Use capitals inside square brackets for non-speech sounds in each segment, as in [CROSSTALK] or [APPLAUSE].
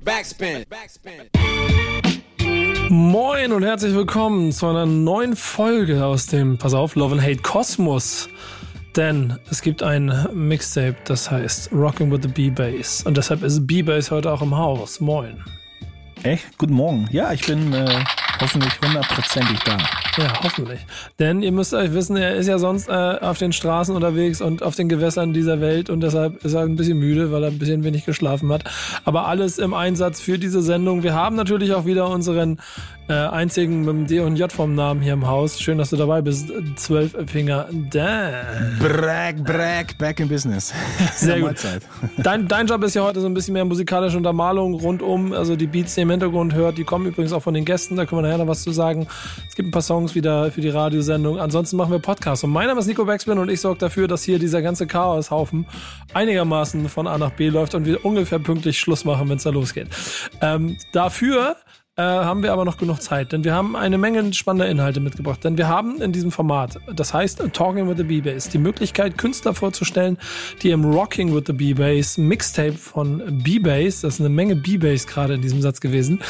Backspin. Moin und herzlich willkommen zu einer neuen Folge aus dem, pass auf, Love and Hate Kosmos. Denn es gibt ein Mixtape, das heißt Rocking with the B-Bass. Und deshalb ist B-Bass heute auch im Haus. Moin. Echt? Guten Morgen. Ja, ich bin äh, hoffentlich hundertprozentig da. Ja, hoffentlich. Denn ihr müsst euch wissen, er ist ja sonst äh, auf den Straßen unterwegs und auf den Gewässern dieser Welt und deshalb ist er ein bisschen müde, weil er ein bisschen wenig geschlafen hat. Aber alles im Einsatz für diese Sendung. Wir haben natürlich auch wieder unseren äh, einzigen mit dem D und J vom Namen hier im Haus. Schön, dass du dabei bist. Zwölf Finger Dan. Brag, brag, back in business. [LAUGHS] Sehr gut. [LAUGHS] Dein, dein Job ist ja heute so ein bisschen mehr musikalische Untermalung rundum. Also die Beats, die ihr im Hintergrund hört, die kommen übrigens auch von den Gästen. Da können wir nachher noch was zu sagen. Es gibt ein paar Songs wieder für die Radiosendung. Ansonsten machen wir Podcasts. Und mein Name ist Nico Backspin und ich sorge dafür, dass hier dieser ganze Chaoshaufen einigermaßen von A nach B läuft und wir ungefähr pünktlich Schluss machen, wenn es da losgeht. Ähm, dafür haben wir aber noch genug Zeit, denn wir haben eine Menge spannender Inhalte mitgebracht. Denn wir haben in diesem Format, das heißt Talking with the B-Bass, die Möglichkeit, Künstler vorzustellen, die im Rocking with the B-Bass Mixtape von B-Bass, das ist eine Menge B-Bass gerade in diesem Satz gewesen,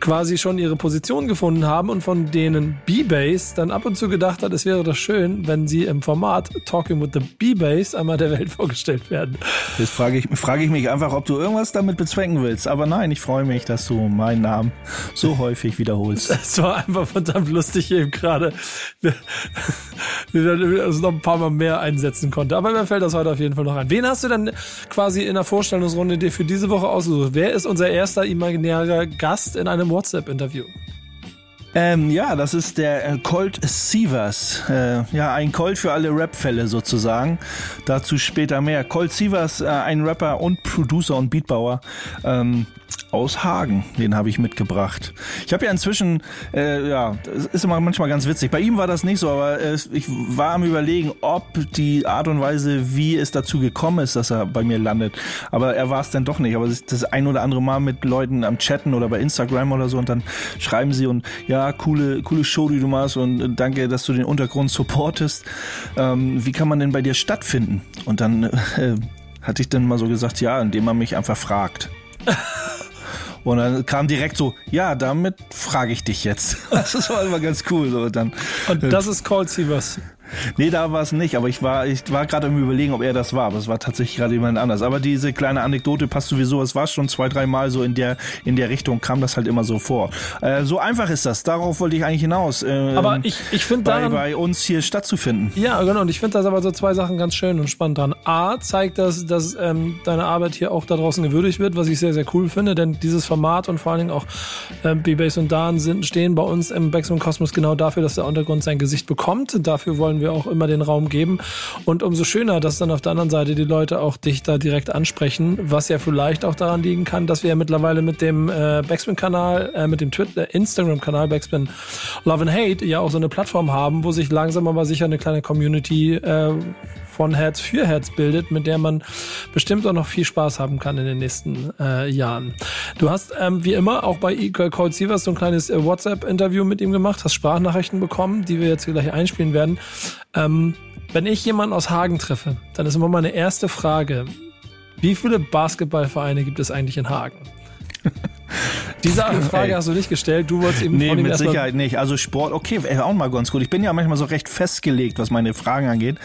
quasi schon ihre Position gefunden haben und von denen B-Bass dann ab und zu gedacht hat, es wäre doch schön, wenn sie im Format Talking with the B-Bass einmal der Welt [LAUGHS] vorgestellt werden. Jetzt frage ich, frage ich mich einfach, ob du irgendwas damit bezwecken willst. Aber nein, ich freue mich, dass du meinen Namen so häufig wiederholst. [LAUGHS] Es war einfach verdammt lustig eben gerade, uns noch ein paar Mal mehr einsetzen konnte. Aber mir fällt das heute auf jeden Fall noch ein. Wen hast du denn quasi in der Vorstellungsrunde dir für diese Woche ausgesucht? Wer ist unser erster imaginärer Gast in einem WhatsApp-Interview? Ähm, ja, das ist der äh, Colt Sievers. Äh, ja, ein Colt für alle Rap-Fälle sozusagen. Dazu später mehr. Colt Sievers, äh, ein Rapper und Producer und Beatbauer. Ähm, aus Hagen. Den habe ich mitgebracht. Ich habe ja inzwischen, äh, ja, das ist immer manchmal ganz witzig. Bei ihm war das nicht so, aber äh, ich war am überlegen, ob die Art und Weise, wie es dazu gekommen ist, dass er bei mir landet. Aber er war es dann doch nicht. Aber das, das ein oder andere Mal mit Leuten am Chatten oder bei Instagram oder so und dann schreiben sie und ja, coole, coole Show, die du machst und danke, dass du den Untergrund supportest. Ähm, wie kann man denn bei dir stattfinden? Und dann äh, hatte ich dann mal so gesagt, ja, indem man mich einfach fragt. [LAUGHS] Und dann kam direkt so, ja, damit frage ich dich jetzt. [LAUGHS] Das war immer ganz cool. So. Dann, Und das ist Cold Sievers. Nee, da war es nicht, aber ich war, ich war gerade im Überlegen, ob er das war, aber es war tatsächlich gerade jemand anders. Aber diese kleine Anekdote passt sowieso, es war schon zwei, drei Mal so in der, in der Richtung, kam das halt immer so vor. Äh, so einfach ist das, darauf wollte ich eigentlich hinaus. Äh, aber ich, ich finde bei, bei uns hier stattzufinden. Ja, genau, und ich finde das aber so zwei Sachen ganz schön und spannend dran. A, zeigt das, dass ähm, deine Arbeit hier auch da draußen gewürdigt wird, was ich sehr, sehr cool finde, denn dieses Format und vor allen Dingen auch äh, B-Bass und Dan sind, stehen bei uns im Backspin Kosmos genau dafür, dass der Untergrund sein Gesicht bekommt. Dafür wollen wir auch immer den Raum geben. Und umso schöner, dass dann auf der anderen Seite die Leute auch dich da direkt ansprechen, was ja vielleicht auch daran liegen kann, dass wir ja mittlerweile mit dem äh, Backspin-Kanal, äh, mit dem Twitter, Instagram-Kanal Backspin Love and Hate ja auch so eine Plattform haben, wo sich langsam aber sicher eine kleine Community äh, von Herz für Herz bildet, mit der man bestimmt auch noch viel Spaß haben kann in den nächsten äh, Jahren. Du hast ähm, wie immer auch bei Cold Sievers so ein kleines äh, WhatsApp-Interview mit ihm gemacht, hast Sprachnachrichten bekommen, die wir jetzt gleich einspielen werden. Ähm, wenn ich jemanden aus Hagen treffe, dann ist immer meine erste Frage, wie viele Basketballvereine gibt es eigentlich in Hagen? [LAUGHS] Diese [LAUGHS] Frage Ey. hast du nicht gestellt, du wolltest eben nee, mit Sicherheit nicht. Also Sport, okay, auch mal ganz gut. Ich bin ja manchmal so recht festgelegt, was meine Fragen angeht.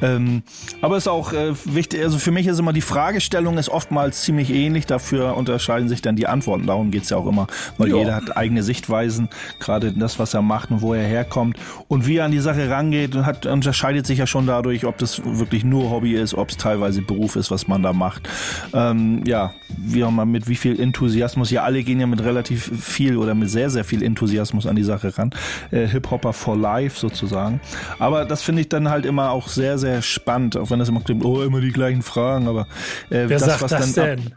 Ähm, aber ist auch äh, wichtig, also für mich ist immer die Fragestellung ist oftmals ziemlich ähnlich, dafür unterscheiden sich dann die Antworten. Darum geht's ja auch immer, weil jo. jeder hat eigene Sichtweisen, gerade das, was er macht und wo er herkommt. Und wie er an die Sache rangeht, hat, unterscheidet sich ja schon dadurch, ob das wirklich nur Hobby ist, ob es teilweise Beruf ist, was man da macht. Ähm, ja, wie auch mal mit wie viel Enthusiasmus, ja alle gehen ja mit relativ viel oder mit sehr, sehr viel Enthusiasmus an die Sache ran. Äh, Hip-Hopper for life sozusagen. Aber das finde ich dann halt immer auch sehr, sehr spannend, auch wenn das immer klingt, oh, immer die gleichen Fragen, aber äh, Wer das, sagt was das dann denn?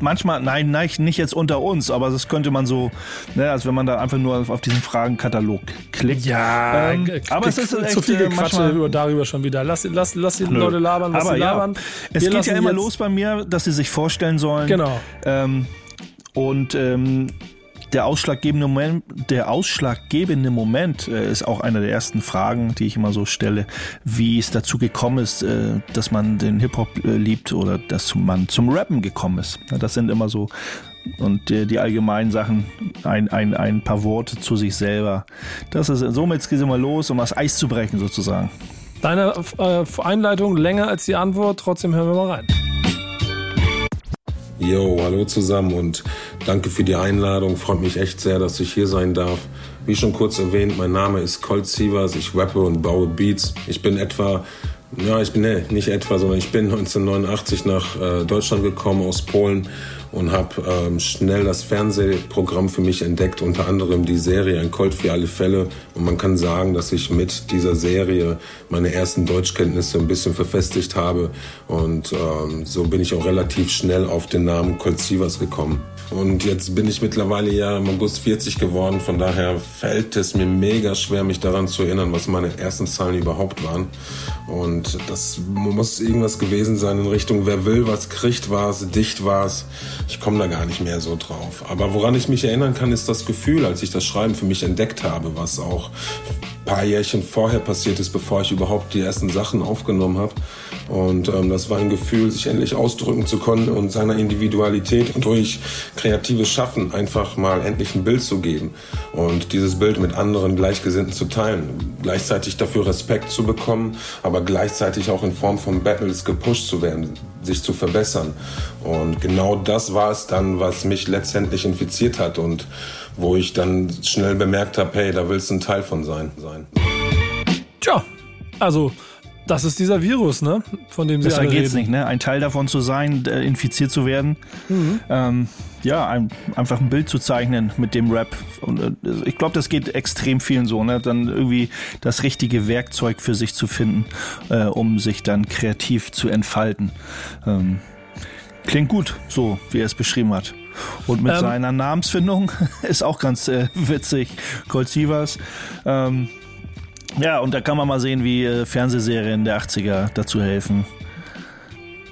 manchmal, nein, nein, nicht jetzt unter uns, aber das könnte man so, ne, als wenn man da einfach nur auf diesen Fragenkatalog klickt. Ja, ähm, aber es ist echt, zu viel äh, Quatsche über, darüber schon wieder. Lass, lass, lass die Nö. Leute labern, was aber sie ja, labern. Es Wir geht ja immer los bei mir, dass sie sich vorstellen sollen. Genau. Ähm, und ähm, der ausschlaggebende Moment, der ausschlaggebende Moment äh, ist auch eine der ersten Fragen, die ich immer so stelle, wie es dazu gekommen ist, äh, dass man den Hip-Hop äh, liebt oder dass man zum Rappen gekommen ist. Das sind immer so und die, die allgemeinen Sachen, ein, ein, ein paar Worte zu sich selber. Das ist, somit es immer los, um das Eis zu brechen sozusagen. Deine äh, Einleitung länger als die Antwort, trotzdem hören wir mal rein. Jo, hallo zusammen und danke für die Einladung. Freut mich echt sehr, dass ich hier sein darf. Wie schon kurz erwähnt, mein Name ist Colt Sievers. Ich rappe und baue Beats. Ich bin etwa ja, ich bin nee, nicht etwa, sondern ich bin [LAUGHS] 1989 nach äh, Deutschland gekommen aus Polen und habe ähm, schnell das Fernsehprogramm für mich entdeckt, unter anderem die Serie Ein Colt für alle Fälle. Und man kann sagen, dass ich mit dieser Serie meine ersten Deutschkenntnisse ein bisschen verfestigt habe. Und ähm, so bin ich auch relativ schnell auf den Namen Colt Sievers gekommen. Und jetzt bin ich mittlerweile ja im August 40 geworden. Von daher fällt es mir mega schwer, mich daran zu erinnern, was meine ersten Zahlen überhaupt waren. Und das muss irgendwas gewesen sein in Richtung, wer will, was kriegt, war es, dicht war es. Ich komme da gar nicht mehr so drauf. Aber woran ich mich erinnern kann, ist das Gefühl, als ich das Schreiben für mich entdeckt habe, was auch paar Jährchen vorher passiert ist, bevor ich überhaupt die ersten Sachen aufgenommen habe. Und ähm, das war ein Gefühl, sich endlich ausdrücken zu können und seiner Individualität durch kreatives Schaffen einfach mal endlich ein Bild zu geben und dieses Bild mit anderen Gleichgesinnten zu teilen. Gleichzeitig dafür Respekt zu bekommen, aber gleichzeitig auch in Form von Battles gepusht zu werden, sich zu verbessern. Und genau das war es dann, was mich letztendlich infiziert hat und wo ich dann schnell bemerkt habe, hey, da willst du ein Teil von sein. sein. Tja, also das ist dieser Virus, ne? Von dem Sie Besser geht's reden. nicht, ne? Ein Teil davon zu sein, äh, infiziert zu werden. Mhm. Ähm, ja, ein, einfach ein Bild zu zeichnen mit dem Rap. Und äh, ich glaube, das geht extrem vielen so, ne? Dann irgendwie das richtige Werkzeug für sich zu finden, äh, um sich dann kreativ zu entfalten. Ähm, klingt gut, so wie er es beschrieben hat. Und mit ähm, seiner Namensfindung [LAUGHS] ist auch ganz äh, witzig. Colt Sievers. Ähm, ja, und da kann man mal sehen, wie äh, Fernsehserien der 80er dazu helfen.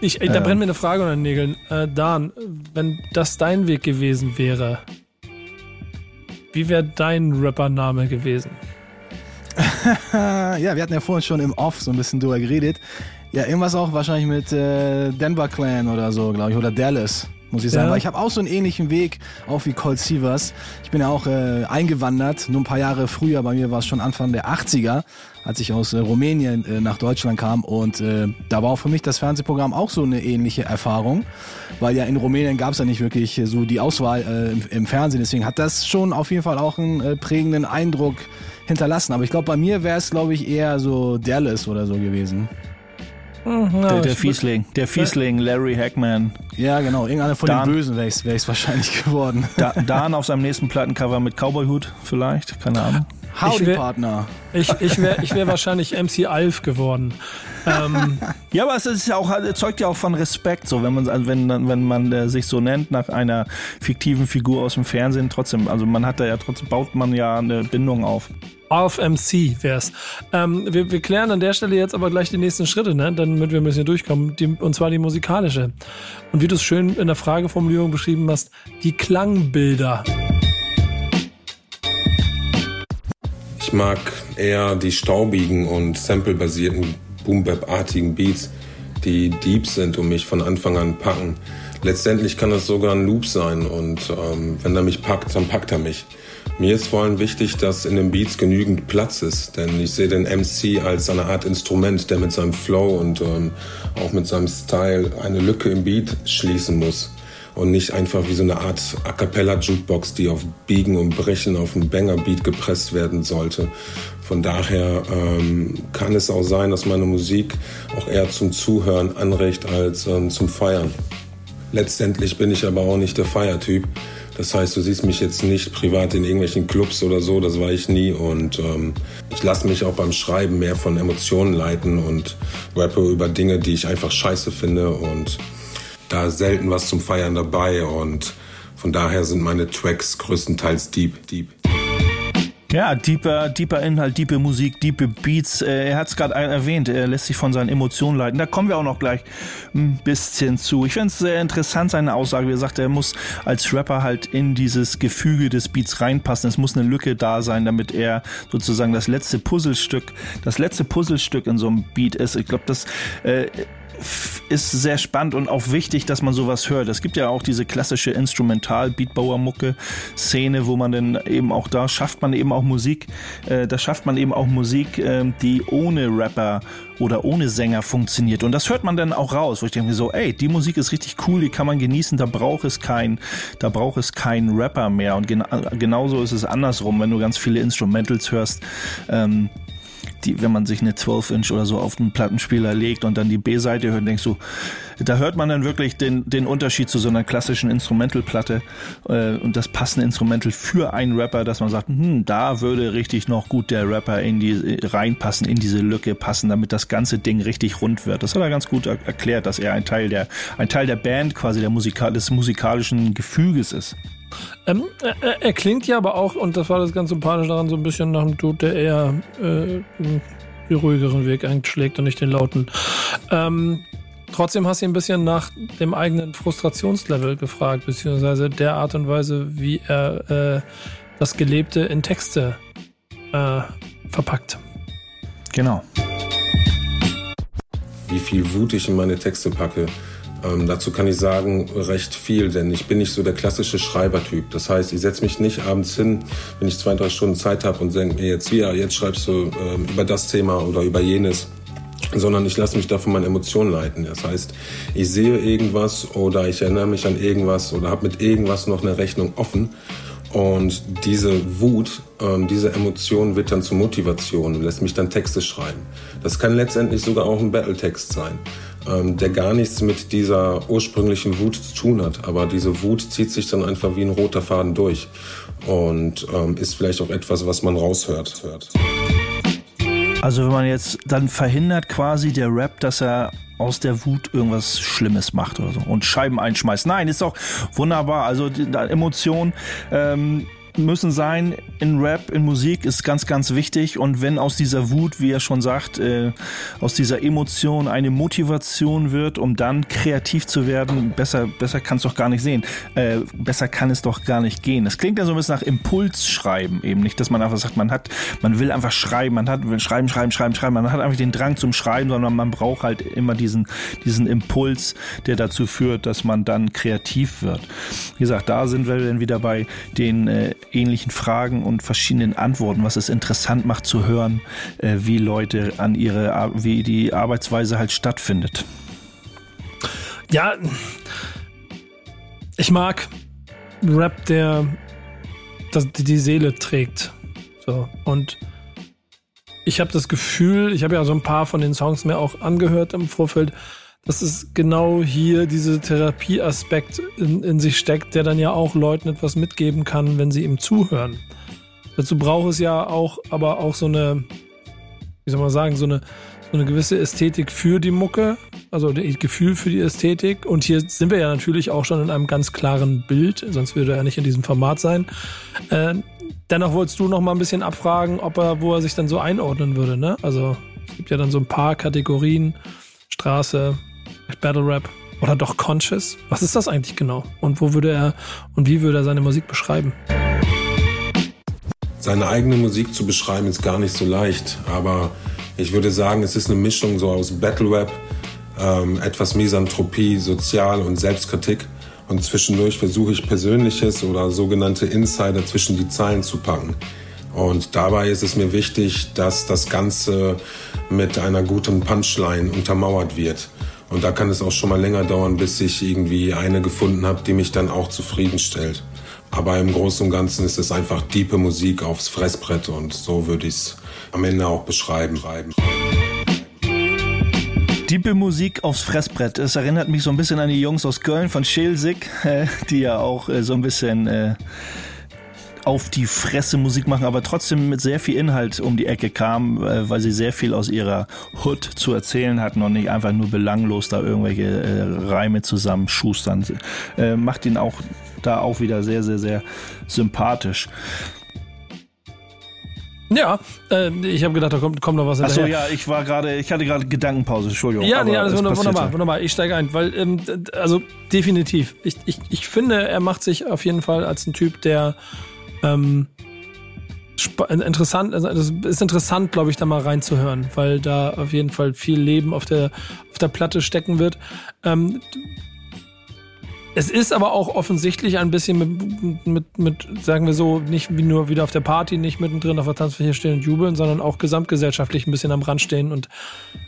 Ich, da brennt mir eine Frage unter den Nägeln. Äh, Dan, wenn das dein Weg gewesen wäre, wie wäre dein Rappername gewesen? [LAUGHS] ja, wir hatten ja vorhin schon im Off so ein bisschen drüber geredet. Ja, irgendwas auch wahrscheinlich mit äh, Denver Clan oder so, glaube ich, oder Dallas muss ich sagen. Ja. Weil ich habe auch so einen ähnlichen Weg, auch wie Colt Sievers. Ich bin ja auch äh, eingewandert, nur ein paar Jahre früher, bei mir war es schon Anfang der 80er, als ich aus äh, Rumänien äh, nach Deutschland kam. Und äh, da war auch für mich das Fernsehprogramm auch so eine ähnliche Erfahrung, weil ja in Rumänien gab es ja nicht wirklich so die Auswahl äh, im, im, Fernsehen. Deswegen hat das schon auf jeden Fall auch einen äh, prägenden Eindruck hinterlassen. Aber ich glaube, bei mir wäre es, glaube ich, eher so Dallas oder so gewesen. Mhm, ja, der, der Fiesling, der Fiesling, Larry Hackman. Ja, genau, irgendeiner von Dan, den Bösen wäre es wahrscheinlich [LAUGHS] geworden. Da, Dan auf seinem nächsten Plattencover mit Cowboyhut vielleicht, keine Ahnung. Howdy, ich Partner. Ich, ich wäre ich wär wahrscheinlich MC Alf geworden. Ähm, [LAUGHS] ja, aber es ist ja auch, zeugt ja auch von Respekt, so wenn man, wenn, wenn man äh, sich so nennt nach einer fiktiven Figur aus dem Fernsehen, trotzdem, also man hat da ja trotzdem, baut man ja eine Bindung auf. Auf MC wär's. Ähm, wir, wir klären an der Stelle jetzt aber gleich die nächsten Schritte, ne? damit wir ein bisschen durchkommen. Die, und zwar die musikalische. Und wie du es schön in der Frageformulierung beschrieben hast, die Klangbilder. Ich mag eher die staubigen und samplebasierten Boom-Bap-artigen Beats, die deep sind und mich von Anfang an packen. Letztendlich kann das sogar ein Loop sein und ähm, wenn er mich packt, dann packt er mich. Mir ist vor allem wichtig, dass in den Beats genügend Platz ist, denn ich sehe den MC als eine Art Instrument, der mit seinem Flow und ähm, auch mit seinem Style eine Lücke im Beat schließen muss und nicht einfach wie so eine Art A cappella Jukebox, die auf Biegen und Brechen auf einen Banger Beat gepresst werden sollte. Von daher ähm, kann es auch sein, dass meine Musik auch eher zum Zuhören anregt als ähm, zum Feiern. Letztendlich bin ich aber auch nicht der Feiertyp. Das heißt, du siehst mich jetzt nicht privat in irgendwelchen Clubs oder so, das war ich nie. Und ähm, ich lasse mich auch beim Schreiben mehr von Emotionen leiten und rappe über Dinge, die ich einfach scheiße finde. Und da ist selten was zum Feiern dabei. Und von daher sind meine Tracks größtenteils deep, deep. Ja, deeper, deeper Inhalt, deeper Musik, deeper Beats. Äh, er hat es gerade erwähnt, er lässt sich von seinen Emotionen leiten. Da kommen wir auch noch gleich ein bisschen zu. Ich finde es sehr interessant, seine Aussage. Wie er sagt, er muss als Rapper halt in dieses Gefüge des Beats reinpassen. Es muss eine Lücke da sein, damit er sozusagen das letzte Puzzlestück, das letzte Puzzlestück in so einem Beat ist. Ich glaube, das äh, ist sehr spannend und auch wichtig, dass man sowas hört. Es gibt ja auch diese klassische Instrumental-Beatbauer-Mucke-Szene, wo man dann eben auch da schafft man eben auch Musik, äh, da schafft man eben auch Musik, äh, die ohne Rapper oder ohne Sänger funktioniert. Und das hört man dann auch raus, wo ich denke so, ey, die Musik ist richtig cool, die kann man genießen, da braucht es kein, da braucht es keinen Rapper mehr. Und gena genauso ist es andersrum, wenn du ganz viele Instrumentals hörst. Ähm, die, wenn man sich eine 12-Inch oder so auf den Plattenspieler legt und dann die B-Seite hört, denkst du, da hört man dann wirklich den, den Unterschied zu so einer klassischen Instrumental-Platte äh, und das passende Instrumental für einen Rapper, dass man sagt, hm, da würde richtig noch gut der Rapper in die reinpassen, in diese Lücke passen, damit das ganze Ding richtig rund wird. Das hat er ganz gut er erklärt, dass er ein Teil der, ein Teil der Band quasi der Musikal des musikalischen Gefüges ist. Ähm, er, er, klingt ja aber auch, und das war das ganz sympathische daran, so ein bisschen nach einem Dude, der eher äh, den ruhigeren Weg einschlägt und nicht den lauten. Ähm, trotzdem hast du ihn ein bisschen nach dem eigenen Frustrationslevel gefragt, beziehungsweise der Art und Weise, wie er äh, das Gelebte in Texte äh, verpackt. Genau. Wie viel Wut ich in meine Texte packe ähm, dazu kann ich sagen, recht viel, denn ich bin nicht so der klassische Schreibertyp. Das heißt, ich setze mich nicht abends hin, wenn ich zwei, drei Stunden Zeit habe und denke mir jetzt, ja, jetzt schreibst du ähm, über das Thema oder über jenes sondern ich lasse mich da von meinen Emotionen leiten. Das heißt, ich sehe irgendwas oder ich erinnere mich an irgendwas oder habe mit irgendwas noch eine Rechnung offen und diese Wut, ähm, diese Emotion wird dann zur Motivation und lässt mich dann Texte schreiben. Das kann letztendlich sogar auch ein Battletext sein ähm, der gar nichts mit dieser ursprünglichen Wut zu tun hat. Aber diese Wut zieht sich dann einfach wie ein roter Faden durch und ähm, ist vielleicht auch etwas, was man raushört. Hört. Also wenn man jetzt dann verhindert quasi der Rap, dass er aus der Wut irgendwas Schlimmes macht oder so und Scheiben einschmeißt. Nein, ist doch wunderbar. Also die, die Emotion ähm, müssen sein in Rap, in Musik, ist ganz, ganz wichtig. Und wenn aus dieser Wut, wie er schon sagt, äh, aus dieser Emotion eine Motivation wird, um dann kreativ zu werden, besser, besser kann es doch gar nicht sehen. Äh, besser kann es doch gar nicht gehen. Es klingt ja so ein bisschen nach Impulsschreiben eben nicht, dass man einfach sagt, man hat, man will einfach schreiben, man hat, will schreiben, schreiben, schreiben, schreiben, man hat einfach den Drang zum Schreiben, sondern man braucht halt immer diesen, diesen Impuls, der dazu führt, dass man dann kreativ wird. Wie gesagt, da sind wir dann wieder bei den äh, ähnlichen Fragen und verschiedenen Antworten, was es interessant macht zu hören, äh, wie Leute an ihre, wie die Arbeitsweise halt stattfindet. Ja, ich mag Rap, der die Seele trägt. So und ich habe das Gefühl, ich habe ja so ein paar von den Songs mir auch angehört im Vorfeld dass es genau hier diese Therapieaspekt in, in sich steckt, der dann ja auch Leuten etwas mitgeben kann, wenn sie ihm zuhören. Dazu braucht es ja auch, aber auch so eine, wie soll man sagen, so eine, so eine gewisse Ästhetik für die Mucke, also das Gefühl für die Ästhetik. Und hier sind wir ja natürlich auch schon in einem ganz klaren Bild, sonst würde er ja nicht in diesem Format sein. Äh, dennoch wolltest du noch mal ein bisschen abfragen, ob er, wo er sich dann so einordnen würde, ne? Also es gibt ja dann so ein paar Kategorien, Straße, Battle Rap oder doch Conscious? Was ist das eigentlich genau? Und wo würde er und wie würde er seine Musik beschreiben? Seine eigene Musik zu beschreiben ist gar nicht so leicht, aber ich würde sagen, es ist eine Mischung so aus Battle Rap, ähm, etwas Misanthropie, Sozial- und Selbstkritik. Und zwischendurch versuche ich Persönliches oder sogenannte Insider zwischen die Zeilen zu packen. Und dabei ist es mir wichtig, dass das Ganze mit einer guten Punchline untermauert wird. Und da kann es auch schon mal länger dauern, bis ich irgendwie eine gefunden habe, die mich dann auch zufriedenstellt. Aber im Großen und Ganzen ist es einfach diepe Musik aufs Fressbrett und so würde ich es am Ende auch beschreiben. Diepe Musik aufs Fressbrett. Es erinnert mich so ein bisschen an die Jungs aus Köln von Schelsig, [LAUGHS] äh, die ja auch äh, so ein bisschen äh, auf die Fresse Musik machen, aber trotzdem mit sehr viel Inhalt um die Ecke kam, äh, weil sie sehr viel aus ihrer Hood zu erzählen hatten und nicht einfach nur belanglos da irgendwelche äh, Reime zusammenschustern. Äh, macht ihn auch da auch wieder sehr, sehr, sehr sympathisch. Ja, äh, ich habe gedacht, da kommt, kommt noch was Achso, ja, ich war gerade, ich hatte gerade Gedankenpause, Entschuldigung. Ja, nee, alles wunderbar, wunderbar, wunderbar. Ich steige ein, weil, ähm, also definitiv. Ich, ich, ich finde, er macht sich auf jeden Fall als ein Typ, der ähm, interessant, also es ist interessant, glaube ich, da mal reinzuhören, weil da auf jeden Fall viel Leben auf der, auf der Platte stecken wird. Ähm, es ist aber auch offensichtlich ein bisschen mit, mit, mit, sagen wir so, nicht wie nur wieder auf der Party, nicht mittendrin auf der Tanzfläche stehen und jubeln, sondern auch gesamtgesellschaftlich ein bisschen am Rand stehen und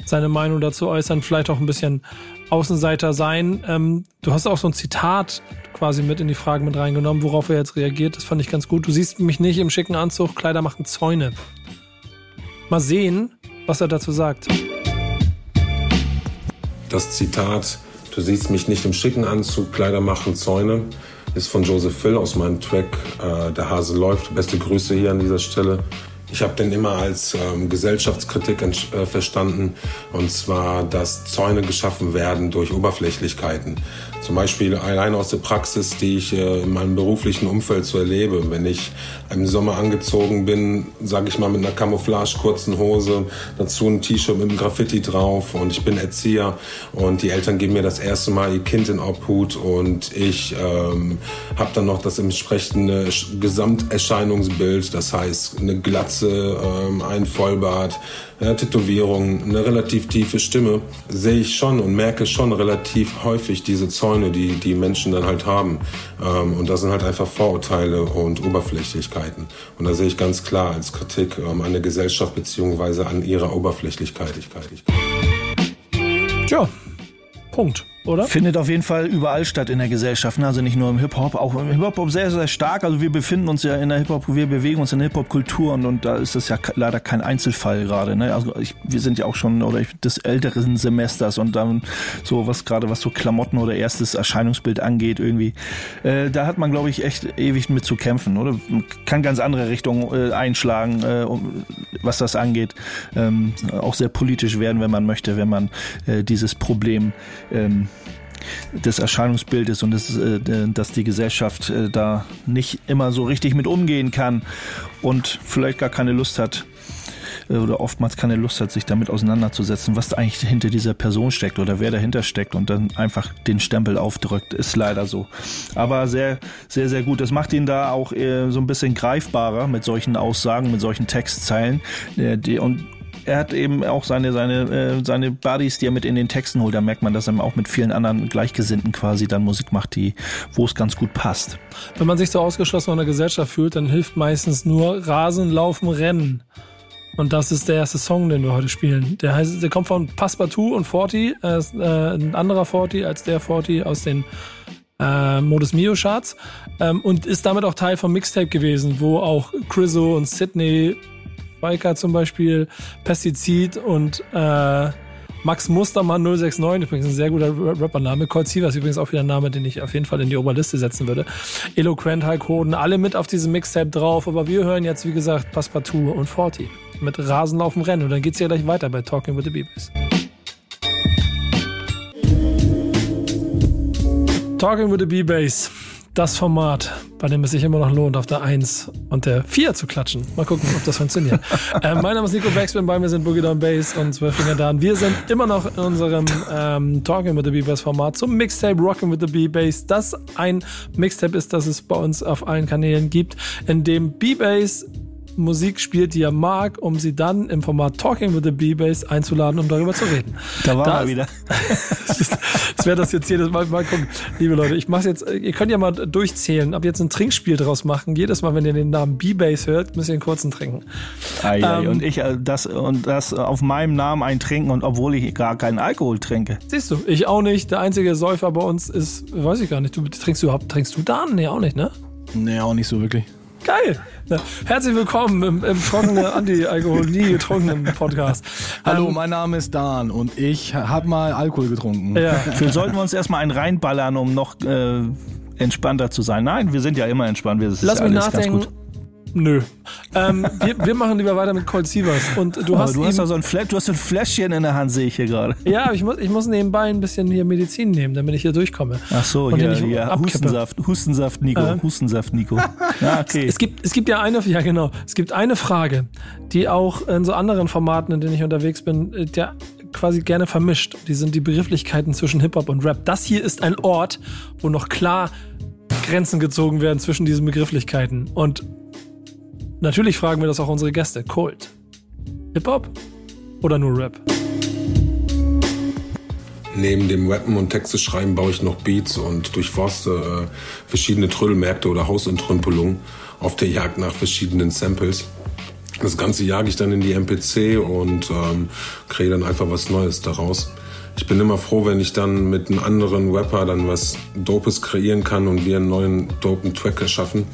seine Meinung dazu äußern, vielleicht auch ein bisschen Außenseiter sein. Ähm, du hast auch so ein Zitat quasi mit in die Fragen mit reingenommen, worauf er jetzt reagiert. Das fand ich ganz gut. Du siehst mich nicht im schicken Anzug, Kleider machen Zäune. Mal sehen, was er dazu sagt. Das Zitat Du siehst mich nicht im schicken Anzug, Kleider machen Zäune. Ist von Joseph Phil aus meinem Track äh, Der Hase läuft. Beste Grüße hier an dieser Stelle. Ich habe den immer als ähm, Gesellschaftskritik äh, verstanden, und zwar, dass Zäune geschaffen werden durch Oberflächlichkeiten. Zum Beispiel allein aus der Praxis, die ich äh, in meinem beruflichen Umfeld so erlebe. Wenn ich im Sommer angezogen bin, sage ich mal mit einer Camouflage kurzen Hose, dazu ein T-Shirt mit einem Graffiti drauf und ich bin Erzieher und die Eltern geben mir das erste Mal ihr Kind in Obhut und ich ähm, habe dann noch das entsprechende Gesamterscheinungsbild, das heißt eine Glatze, ähm, ein Vollbart, ja, Tätowierung, eine relativ tiefe Stimme, sehe ich schon und merke schon relativ häufig diese Zäune, die die Menschen dann halt haben. Ähm, und das sind halt einfach Vorurteile und Oberflächlichkeiten. Und da sehe ich ganz klar als Kritik ähm, an der Gesellschaft beziehungsweise an ihrer Oberflächlichkeit. Tja, Punkt oder? Findet auf jeden Fall überall statt in der Gesellschaft. Ne? Also nicht nur im Hip-Hop, auch im Hip-Hop sehr, sehr stark. Also wir befinden uns ja in der Hip-Hop, wir bewegen uns in der Hip-Hop-Kultur und, und da ist das ja leider kein Einzelfall gerade. Ne? Also ich, wir sind ja auch schon oder ich, des älteren Semesters und dann so was gerade was so Klamotten oder erstes Erscheinungsbild angeht irgendwie. Äh, da hat man glaube ich echt ewig mit zu kämpfen, oder? Man kann ganz andere Richtungen äh, einschlagen, äh, um, was das angeht. Ähm, auch sehr politisch werden, wenn man möchte, wenn man äh, dieses Problem ähm, des Erscheinungsbildes und das, äh, dass die Gesellschaft äh, da nicht immer so richtig mit umgehen kann und vielleicht gar keine Lust hat äh, oder oftmals keine Lust hat, sich damit auseinanderzusetzen, was eigentlich hinter dieser Person steckt oder wer dahinter steckt und dann einfach den Stempel aufdrückt, ist leider so. Aber sehr, sehr, sehr gut. Das macht ihn da auch so ein bisschen greifbarer mit solchen Aussagen, mit solchen Textzeilen. Und er hat eben auch seine, seine, äh, seine Buddies, die er mit in den Texten holt. Da merkt man, dass er auch mit vielen anderen Gleichgesinnten quasi dann Musik macht, die, wo es ganz gut passt. Wenn man sich so ausgeschlossen von der Gesellschaft fühlt, dann hilft meistens nur Rasen, Laufen, Rennen. Und das ist der erste Song, den wir heute spielen. Der heißt, der kommt von Passepartout und Forti. Äh, ein anderer Forti als der Forti aus den äh, Modus Mio Charts ähm, und ist damit auch Teil vom Mixtape gewesen, wo auch Chriso und Sydney Biker zum Beispiel, Pestizid und äh, Max Mustermann 069, übrigens ein sehr guter Rappername. Colt Sievers übrigens auch wieder ein Name, den ich auf jeden Fall in die Oberliste setzen würde. Eloquent, Hulk Hoden, alle mit auf diesem Mixtape drauf. Aber wir hören jetzt, wie gesagt, Passepartout und Forti mit Rasenlaufen Rennen. Und dann geht's ja gleich weiter bei Talking with the Beavers. Talking with the B-Bass das Format, bei dem es sich immer noch lohnt, auf der 1 und der 4 zu klatschen. Mal gucken, ob das funktioniert. [LAUGHS] äh, mein Name ist Nico Backspin, bei mir sind Boogie Down Bass und Zwölfinger Dan. Wir sind immer noch in unserem ähm, Talking with the B-Bass Format zum Mixtape Rocking with the B-Bass, das ein Mixtape ist, das es bei uns auf allen Kanälen gibt, in dem B-Bass Musik spielt, die er mag, um sie dann im Format Talking with the B-Bass einzuladen, um darüber zu reden. Da war [LAUGHS] das, er wieder. das wäre das jetzt jedes Mal. Mal gucken. Liebe Leute, ich mache jetzt, ihr könnt ja mal durchzählen, ab jetzt ein Trinkspiel draus machen. Jedes Mal, wenn ihr den Namen B-Bass hört, müsst ihr einen kurzen trinken. Ai, ähm, und ich äh, das und das auf meinem Namen ein Trinken und obwohl ich gar keinen Alkohol trinke. Siehst du, ich auch nicht. Der einzige Säufer bei uns ist, weiß ich gar nicht, du trinkst du überhaupt, trinkst du da? Nee, auch nicht, ne? Nee, auch nicht so wirklich. Geil. Herzlich willkommen im, im trockenen Anti-Alkohol nie getrunkenen Podcast. Hallo, ähm, mein Name ist Dan und ich habe mal Alkohol getrunken. Ja. Wir sollten uns erstmal einen reinballern, um noch äh, entspannter zu sein. Nein, wir sind ja immer entspannt. Wir, Lass mich nachdenken. Nö. Ähm, wir, wir, machen lieber weiter mit Colt Sievers. Und du aber hast. Du hast, so ein du hast ein Fläschchen in der Hand, sehe ich hier gerade. Ja, ich muss, ich muss nebenbei ein bisschen hier Medizin nehmen, damit ich hier durchkomme. Ach so, ja, ja. Hustensaft, Hustensaft, Nico. Äh, Hustensaft, Nico. Ja, [LAUGHS] okay. Es, es, gibt, es gibt ja eine, ja genau, es gibt eine Frage, die auch in so anderen Formaten, in denen ich unterwegs bin, äh, der quasi gerne vermischt. Die sind die Begrifflichkeiten zwischen Hip-Hop und Rap. Das hier ist ein Ort, wo noch klar Grenzen gezogen werden zwischen diesen Begrifflichkeiten. Und natürlich fragen wir das auch unsere Gäste. Cold. Hip-Hop oder nur Rap? Neben dem Rappen und Texte schreiben baue ich noch Beats und durchforste äh, verschiedene Trödelmärkte oder Hausentrümpelungen auf der Jagd nach verschiedenen Samples. Das Ganze jage ich dann in die MPC und ähm, kreiere dann einfach was Neues daraus. Ich bin immer froh, wenn ich dann mit einem anderen Rapper dann was Dopes kreieren kann und wir einen neuen dopen Track erschaffen.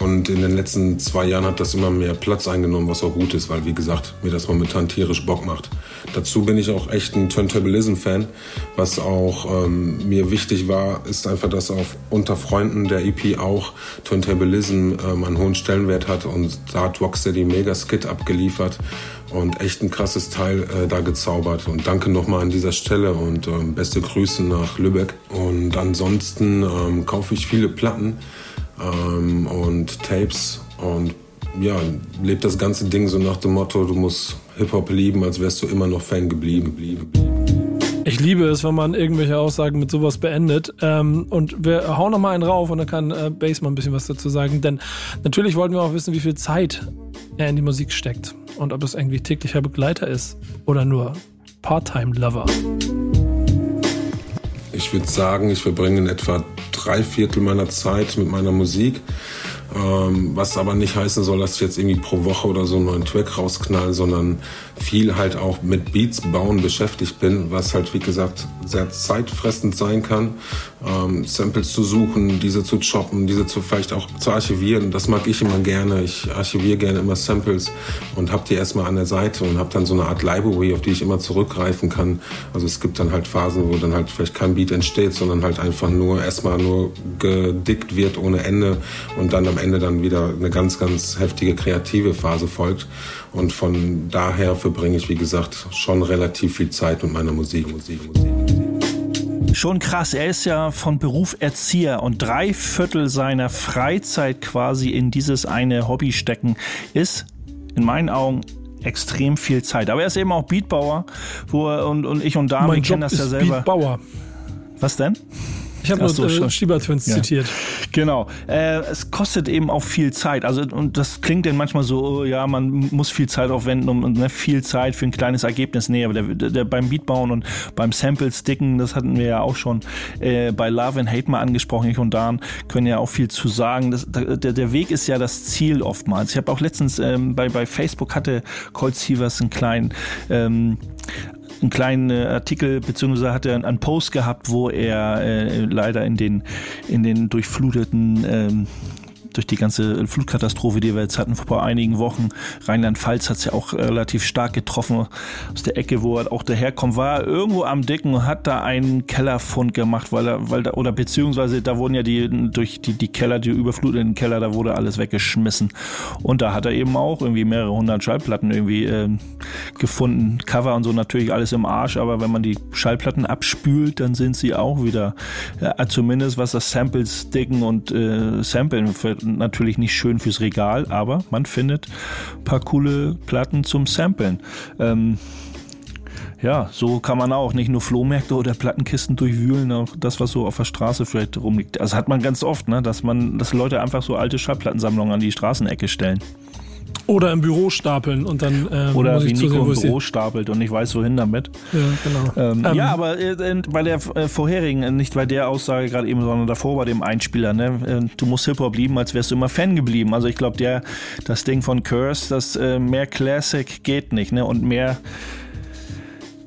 Und in den letzten zwei Jahren hat das immer mehr Platz eingenommen, was auch gut ist, weil, wie gesagt, mir das momentan tierisch Bock macht. Dazu bin ich auch echt ein Turntablism-Fan. Was auch ähm, mir wichtig war, ist einfach, dass auf Unter Freunden der EP auch Turntablism ähm, einen hohen Stellenwert hat und da hat Rocksteady mega Skit abgeliefert und echt ein krasses Teil äh, da gezaubert. Und danke nochmal an dieser Stelle und ähm, beste Grüße nach Lübeck. Und ansonsten ähm, kaufe ich viele Platten ähm, und Tapes und ja, lebt das ganze Ding so nach dem Motto, du musst Hip-Hop lieben, als wärst du immer noch Fan geblieben. Ich liebe es, wenn man irgendwelche Aussagen mit sowas beendet. Ähm, und wir hauen noch mal einen rauf und dann kann äh, Bass mal ein bisschen was dazu sagen. Denn natürlich wollten wir auch wissen, wie viel Zeit er in die Musik steckt und ob es irgendwie täglicher Begleiter ist oder nur Part-Time-Lover. Ich würde sagen, ich verbringe in etwa drei Viertel meiner Zeit mit meiner Musik. Ähm, was aber nicht heißen soll, dass ich jetzt irgendwie pro Woche oder so einen neuen Track rausknall, sondern viel halt auch mit Beats bauen beschäftigt bin, was halt wie gesagt sehr zeitfressend sein kann. Ähm, Samples zu suchen, diese zu choppen, diese zu vielleicht auch zu archivieren, das mag ich immer gerne. Ich archiviere gerne immer Samples und habe die erstmal an der Seite und habe dann so eine Art Library, auf die ich immer zurückgreifen kann. Also es gibt dann halt Phasen, wo dann halt vielleicht kein Beat entsteht, sondern halt einfach nur erstmal nur gedickt wird ohne Ende und dann am Ende dann wieder eine ganz, ganz heftige kreative Phase folgt. Und von daher verbringe ich, wie gesagt, schon relativ viel Zeit mit meiner Musik, Musik, Musik. Schon krass, er ist ja von Beruf Erzieher und drei Viertel seiner Freizeit quasi in dieses eine Hobby stecken, ist in meinen Augen extrem viel Zeit. Aber er ist eben auch Beatbauer, wo er, und, und ich und Dami kennen das ja selber. Beatbauer. Was denn? Ich habe nur so, äh, Schiebertwins ja. zitiert. Genau. Äh, es kostet eben auch viel Zeit. Also, und das klingt dann manchmal so, oh, ja, man muss viel Zeit aufwenden, um ne, viel Zeit für ein kleines Ergebnis. Nee, aber der, der beim Beatbauen und beim Sample-Sticken, das hatten wir ja auch schon äh, bei Love and Hate mal angesprochen. Ich und Dan können ja auch viel zu sagen. Das, der, der Weg ist ja das Ziel oftmals. Ich habe auch letztens ähm, bei, bei Facebook hatte Colt Sievers einen kleinen ähm, einen kleinen äh, Artikel, beziehungsweise hat er einen Post gehabt, wo er äh, leider in den, in den durchfluteten ähm, durch die ganze Flutkatastrophe, die wir jetzt hatten vor einigen Wochen. Rheinland-Pfalz hat es ja auch relativ stark getroffen aus der Ecke, wo er auch daherkommt, war irgendwo am Dicken und hat da einen Kellerfund gemacht, weil er, weil da, oder beziehungsweise da wurden ja die, durch die, die Keller, die überfluteten Keller, da wurde alles weggeschmissen. Und da hat er eben auch irgendwie mehrere hundert Schallplatten irgendwie äh, gefunden. Cover und so natürlich alles im Arsch, aber wenn man die Schallplatten abspült, dann sind sie auch wieder, ja, zumindest was das Samples dicken und äh, Samplen natürlich nicht schön fürs Regal, aber man findet ein paar coole Platten zum Samplen. Ähm, ja, so kann man auch nicht nur Flohmärkte oder Plattenkisten durchwühlen, auch das, was so auf der Straße vielleicht rumliegt. Das hat man ganz oft, ne? dass man, dass Leute einfach so alte Schallplattensammlungen an die Straßenecke stellen. Oder im Büro stapeln und dann. Ähm, Oder wie Nico im Büro stapelt und nicht weiß, wohin damit. Ja, genau. Ähm, ähm, ja, aber äh, bei der äh, vorherigen, äh, nicht bei der Aussage gerade eben, sondern davor bei dem Einspieler, ne? Äh, du musst Hip-Hop lieben, als wärst du immer Fan geblieben. Also ich glaube, der, das Ding von Curse, das äh, mehr Classic geht nicht, ne? Und mehr.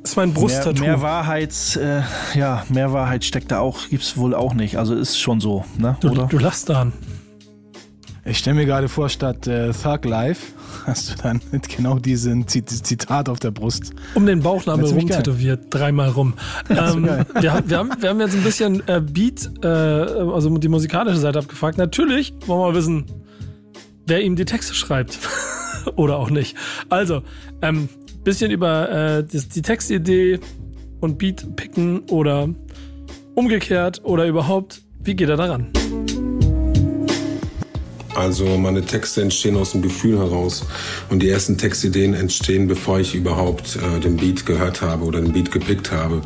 Das ist mein Brusttattoo. Mehr, mehr Wahrheits, äh, ja, mehr Wahrheit steckt da auch, gibt's wohl auch nicht. Also ist schon so, ne? Du, Oder? du lachst daran. Ich stelle mir gerade vor, statt äh, Thug Life [LAUGHS] hast du dann genau diesen Zitat auf der Brust. Um den Bauchnabel rum tätowiert, dreimal rum. Ähm, wir, haben, wir, haben, wir haben jetzt ein bisschen äh, Beat, äh, also die musikalische Seite abgefragt. Natürlich wollen wir mal wissen, wer ihm die Texte schreibt. [LAUGHS] Oder auch nicht. Also, ähm, bisschen über äh, die, die Textidee und Beat picken oder umgekehrt oder überhaupt, wie geht er daran? Also meine Texte entstehen aus dem Gefühl heraus und die ersten Textideen entstehen, bevor ich überhaupt äh, den Beat gehört habe oder den Beat gepickt habe.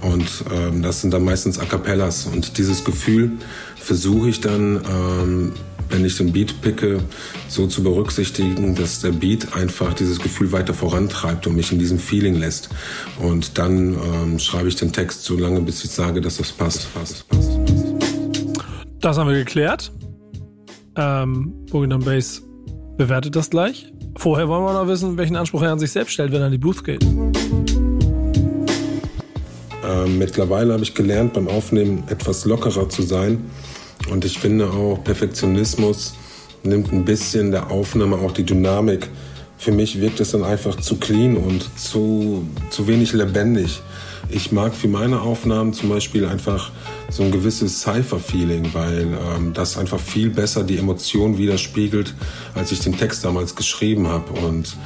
Und ähm, das sind dann meistens A Cappellas. Und dieses Gefühl versuche ich dann, ähm, wenn ich den Beat picke, so zu berücksichtigen, dass der Beat einfach dieses Gefühl weiter vorantreibt und mich in diesem Feeling lässt. Und dann ähm, schreibe ich den Text so lange, bis ich sage, dass das passt. passt. Das haben wir geklärt. Ähm, Boogie Bass bewertet das gleich. Vorher wollen wir noch wissen, welchen Anspruch er an sich selbst stellt, wenn er in die Booth geht. Ähm, mittlerweile habe ich gelernt, beim Aufnehmen etwas lockerer zu sein. Und ich finde auch, Perfektionismus nimmt ein bisschen der Aufnahme auch die Dynamik. Für mich wirkt es dann einfach zu clean und zu, zu wenig lebendig. Ich mag für meine Aufnahmen zum Beispiel einfach so ein gewisses Cypher-Feeling, weil ähm, das einfach viel besser die Emotionen widerspiegelt, als ich den Text damals geschrieben habe. Und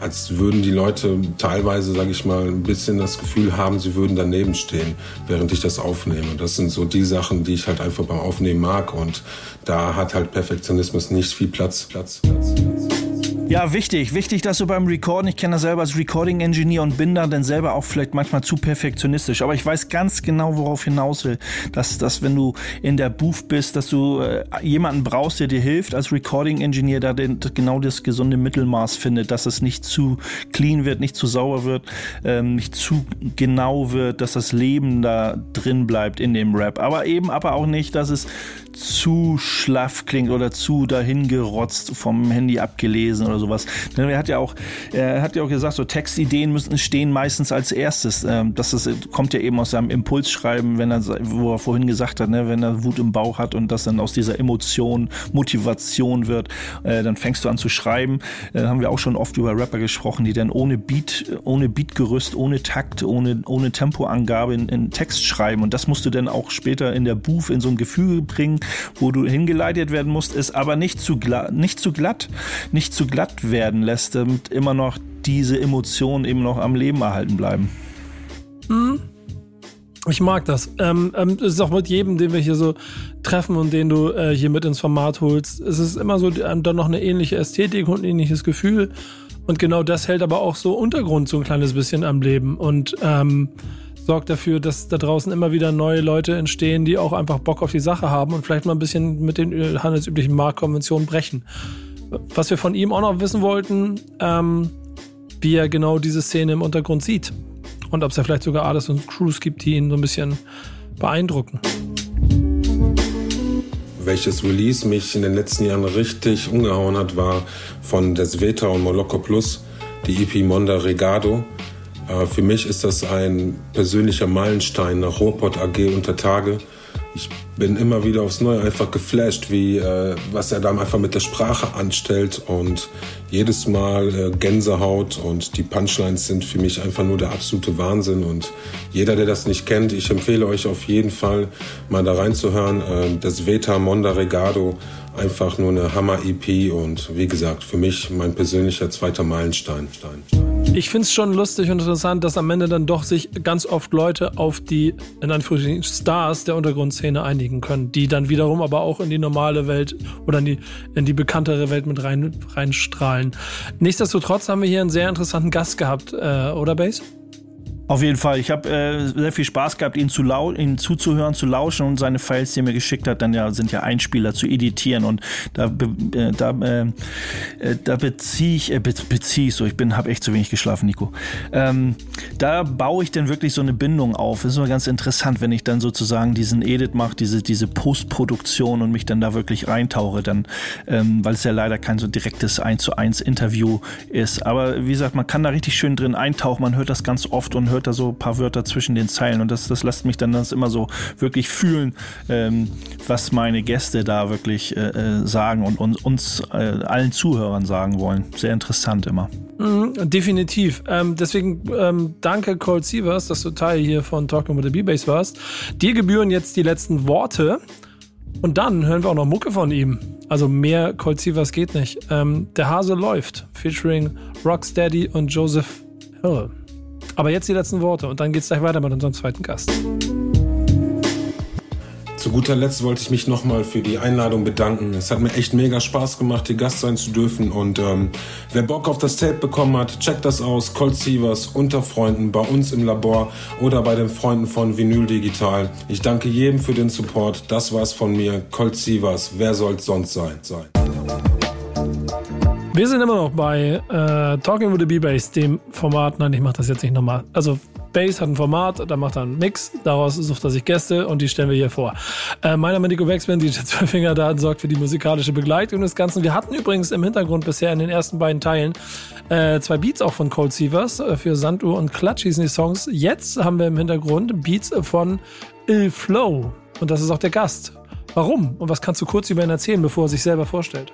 als würden die Leute teilweise, sage ich mal, ein bisschen das Gefühl haben, sie würden daneben stehen, während ich das aufnehme. Das sind so die Sachen, die ich halt einfach beim Aufnehmen mag. Und da hat halt Perfektionismus nicht viel Platz. Platz, Platz, Platz. Ja, wichtig. Wichtig, dass du beim Recorden, ich kenne das selber als Recording-Engineer und bin da dann selber auch vielleicht manchmal zu perfektionistisch. Aber ich weiß ganz genau, worauf hinaus will. Dass, dass wenn du in der Booth bist, dass du äh, jemanden brauchst, der dir hilft, als Recording-Engineer da den, genau das gesunde Mittelmaß findet, dass es nicht zu clean wird, nicht zu sauer wird, ähm, nicht zu genau wird, dass das Leben da drin bleibt in dem Rap. Aber eben aber auch nicht, dass es zu schlaff klingt oder zu dahingerotzt vom Handy abgelesen oder sowas. Denn er hat ja auch, er hat ja auch gesagt, so Textideen müssen stehen meistens als erstes. Ähm, das ist, kommt ja eben aus seinem Impulsschreiben, wenn er, wo er vorhin gesagt hat, ne, wenn er Wut im Bauch hat und das dann aus dieser Emotion Motivation wird, äh, dann fängst du an zu schreiben. Dann äh, haben wir auch schon oft über Rapper gesprochen, die dann ohne Beat, ohne Beatgerüst, ohne Takt, ohne, ohne Tempoangabe in, in Text schreiben. Und das musst du dann auch später in der Booth in so ein Gefühl bringen, wo du hingeleitet werden musst, ist aber nicht zu, nicht zu glatt, nicht zu glatt werden lässt, damit immer noch diese Emotionen eben noch am Leben erhalten bleiben. Mhm. Ich mag das. Ähm, ähm, es ist auch mit jedem, den wir hier so treffen und den du äh, hier mit ins Format holst. Es ist immer so ähm, dann noch eine ähnliche Ästhetik und ein ähnliches Gefühl. Und genau das hält aber auch so Untergrund so ein kleines bisschen am Leben. Und ähm, sorgt dafür, dass da draußen immer wieder neue Leute entstehen, die auch einfach Bock auf die Sache haben und vielleicht mal ein bisschen mit den handelsüblichen Marktkonventionen brechen. Was wir von ihm auch noch wissen wollten, ähm, wie er genau diese Szene im Untergrund sieht. Und ob es ja vielleicht sogar Artists und Crews gibt, die ihn so ein bisschen beeindrucken. Welches Release mich in den letzten Jahren richtig umgehauen hat, war von Desveta und Moloko Plus, die EP Monda Regado. Äh, für mich ist das ein persönlicher Meilenstein nach Ruhrpott AG unter Tage. Ich bin immer wieder aufs Neue einfach geflasht, wie äh, was er da einfach mit der Sprache anstellt und jedes Mal äh, Gänsehaut und die Punchlines sind für mich einfach nur der absolute Wahnsinn und jeder, der das nicht kennt, ich empfehle euch auf jeden Fall mal da reinzuhören. Äh, das Veta Monda Regado, einfach nur eine Hammer-EP und wie gesagt, für mich mein persönlicher zweiter Meilenstein. Stein, Stein. Ich finde es schon lustig und interessant, dass am Ende dann doch sich ganz oft Leute auf die, in Anführungsstrichen, Stars der Untergrundszene einigen können, die dann wiederum aber auch in die normale Welt oder in die, in die bekanntere Welt mit rein, reinstrahlen. Nichtsdestotrotz haben wir hier einen sehr interessanten Gast gehabt, äh, oder Base? Auf jeden Fall. Ich habe äh, sehr viel Spaß gehabt, ihn, zu lau ihn zuzuhören, zu lauschen und seine Files, die er mir geschickt hat, dann ja sind ja Einspieler zu editieren und da, äh, da, äh, äh, da beziehe ich, äh, be beziehe ich so, ich habe echt zu wenig geschlafen, Nico. Ähm, da baue ich dann wirklich so eine Bindung auf. Das ist immer ganz interessant, wenn ich dann sozusagen diesen Edit mache, diese, diese Postproduktion und mich dann da wirklich reintauche, dann, ähm, weil es ja leider kein so direktes 1 zu 1 Interview ist. Aber wie gesagt, man kann da richtig schön drin eintauchen, man hört das ganz oft und hört hört da so ein paar Wörter zwischen den Zeilen und das, das lässt mich dann das immer so wirklich fühlen, ähm, was meine Gäste da wirklich äh, äh sagen und, und uns äh, allen Zuhörern sagen wollen. Sehr interessant immer. Mhm, definitiv. Ähm, deswegen ähm, danke Cold Sievers, dass du Teil hier von Talking with the B-Bass warst. Dir gebühren jetzt die letzten Worte. Und dann hören wir auch noch Mucke von ihm. Also mehr Colt Sievers geht nicht. Ähm, der Hase läuft, featuring Rocksteady und Joseph Hill. Aber jetzt die letzten Worte und dann geht's gleich weiter mit unserem zweiten Gast. Zu guter Letzt wollte ich mich nochmal für die Einladung bedanken. Es hat mir echt mega Spaß gemacht, hier Gast sein zu dürfen. Und ähm, wer Bock auf das Tape bekommen hat, checkt das aus. Colt Sievers unter Freunden, bei uns im Labor oder bei den Freunden von Vinyl Digital. Ich danke jedem für den Support. Das war's von mir. Colt Sievers. Wer soll's sonst sein? sein. Wir sind immer noch bei äh, Talking with the B-Bass, dem Format. Nein, ich mache das jetzt nicht nochmal. Also Bass hat ein Format, da macht er einen Mix, daraus sucht er sich Gäste und die stellen wir hier vor. Äh, mein Name ist Nico Wexman, DJ Zwölfinger da sorgt für die musikalische Begleitung des Ganzen. Wir hatten übrigens im Hintergrund bisher in den ersten beiden Teilen äh, zwei Beats auch von Cold Sievers äh, für Sanduhr und Klatsch hießen die Songs. Jetzt haben wir im Hintergrund Beats von Il Flow und das ist auch der Gast. Warum? Und was kannst du kurz über ihn erzählen, bevor er sich selber vorstellt?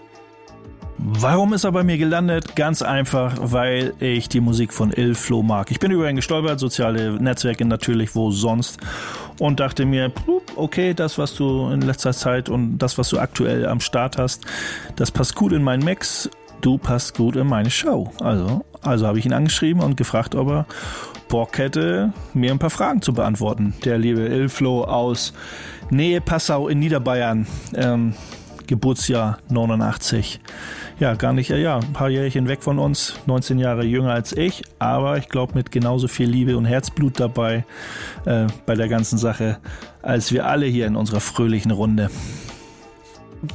Warum ist er bei mir gelandet? Ganz einfach, weil ich die Musik von Ilflo mag. Ich bin über ihn gestolpert, soziale Netzwerke natürlich, wo sonst. Und dachte mir, okay, das, was du in letzter Zeit und das, was du aktuell am Start hast, das passt gut in meinen Mix. Du passt gut in meine Show. Also, also habe ich ihn angeschrieben und gefragt, ob er Bock hätte, mir ein paar Fragen zu beantworten. Der liebe Ilflo aus Nähe Passau in Niederbayern. Ähm, Geburtsjahr 89 ja, gar nicht, ja, ein paar Jährchen weg von uns, 19 Jahre jünger als ich, aber ich glaube mit genauso viel Liebe und Herzblut dabei äh, bei der ganzen Sache, als wir alle hier in unserer fröhlichen Runde.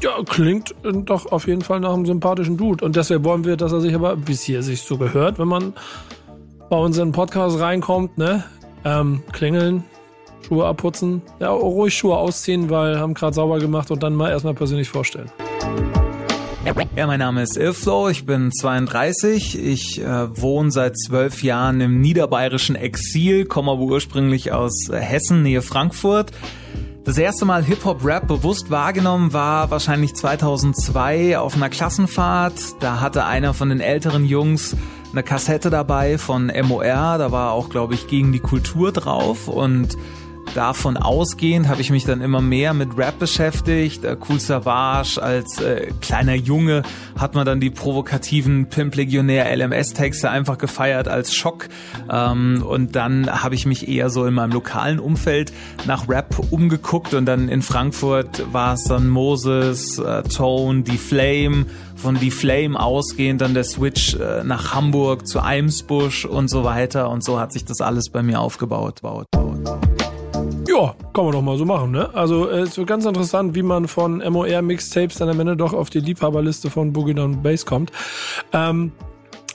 Ja, klingt doch auf jeden Fall nach einem sympathischen Dude. Und deswegen wollen wir, dass er sich aber, es hier sich so gehört, wenn man bei unseren Podcast reinkommt, ne? Ähm, klingeln, Schuhe abputzen, ja, ruhig Schuhe ausziehen, weil haben gerade sauber gemacht und dann mal erstmal persönlich vorstellen. Ja, mein Name ist Ilflo, ich bin 32, ich äh, wohne seit zwölf Jahren im niederbayerischen Exil, komme aber ursprünglich aus Hessen, Nähe Frankfurt. Das erste Mal Hip-Hop-Rap bewusst wahrgenommen war wahrscheinlich 2002 auf einer Klassenfahrt. Da hatte einer von den älteren Jungs eine Kassette dabei von MOR, da war auch, glaube ich, gegen die Kultur drauf und davon ausgehend habe ich mich dann immer mehr mit Rap beschäftigt. Äh, cool Savage als äh, kleiner Junge hat man dann die provokativen Pimp Legionär LMS Texte einfach gefeiert als Schock. Ähm, und dann habe ich mich eher so in meinem lokalen Umfeld nach Rap umgeguckt und dann in Frankfurt war es dann Moses, äh, Tone, Die Flame, von Die Flame ausgehend dann der Switch äh, nach Hamburg zu Eimsbusch und so weiter und so hat sich das alles bei mir aufgebaut. Baut, baut, baut. Ja, kann man doch mal so machen, ne? Also es wird ganz interessant, wie man von MOR Mixtapes dann am Ende doch auf die Liebhaberliste von Boogie Down Bass kommt. Ähm,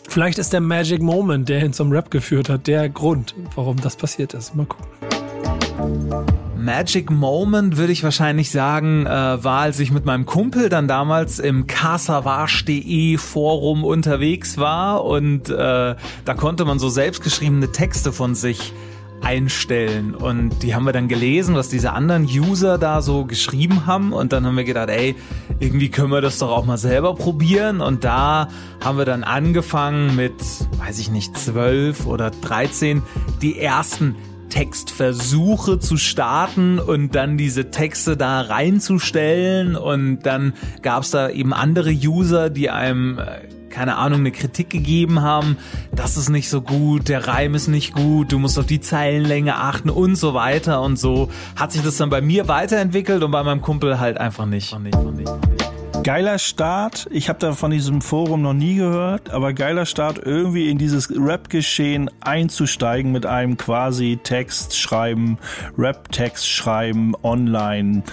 vielleicht ist der Magic Moment, der ihn zum Rap geführt hat, der Grund, warum das passiert ist. Mal gucken. Magic Moment würde ich wahrscheinlich sagen, äh, war, als ich mit meinem Kumpel dann damals im casavage.de Forum unterwegs war und äh, da konnte man so selbstgeschriebene Texte von sich einstellen. Und die haben wir dann gelesen, was diese anderen User da so geschrieben haben. Und dann haben wir gedacht, ey, irgendwie können wir das doch auch mal selber probieren. Und da haben wir dann angefangen mit, weiß ich nicht, zwölf oder dreizehn, die ersten Textversuche zu starten und dann diese Texte da reinzustellen und dann gab es da eben andere User, die einem äh, keine Ahnung, eine Kritik gegeben haben, das ist nicht so gut, der Reim ist nicht gut, du musst auf die Zeilenlänge achten und so weiter und so hat sich das dann bei mir weiterentwickelt und bei meinem Kumpel halt einfach nicht. Geiler Start. Ich habe da von diesem Forum noch nie gehört, aber geiler Start, irgendwie in dieses Rap-Geschehen einzusteigen mit einem quasi Text schreiben, Rap-Text schreiben, online.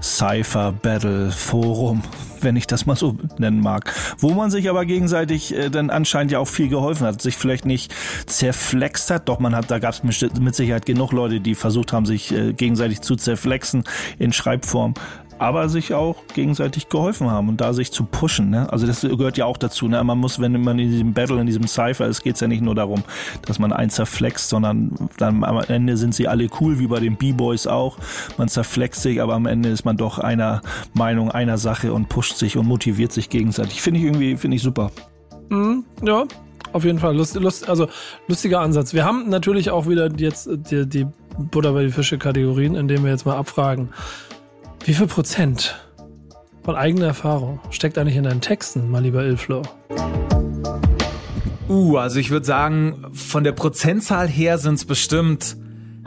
Cypher Battle Forum, wenn ich das mal so nennen mag, wo man sich aber gegenseitig äh, dann anscheinend ja auch viel geholfen hat, sich vielleicht nicht zerflext hat, doch man hat, da gab es mit Sicherheit genug Leute, die versucht haben, sich äh, gegenseitig zu zerflexen in Schreibform aber sich auch gegenseitig geholfen haben und da sich zu pushen. Ne? Also das gehört ja auch dazu. Ne? Man muss, wenn man in diesem Battle, in diesem Cypher ist, geht es ja nicht nur darum, dass man einen zerflext, sondern dann am Ende sind sie alle cool, wie bei den B-Boys auch. Man zerflext sich, aber am Ende ist man doch einer Meinung, einer Sache und pusht sich und motiviert sich gegenseitig. Finde ich irgendwie, finde ich super. Mhm, ja, auf jeden Fall. Lust, lust, also lustiger Ansatz. Wir haben natürlich auch wieder jetzt die, die Butter bei die Fische Kategorien, in denen wir jetzt mal abfragen Wie viel Prozent von eigener Erfahrung steckt eigentlich in deinen Texten, mein lieber Ilflo? Uh, also ich würde sagen, von der Prozentzahl her sind es bestimmt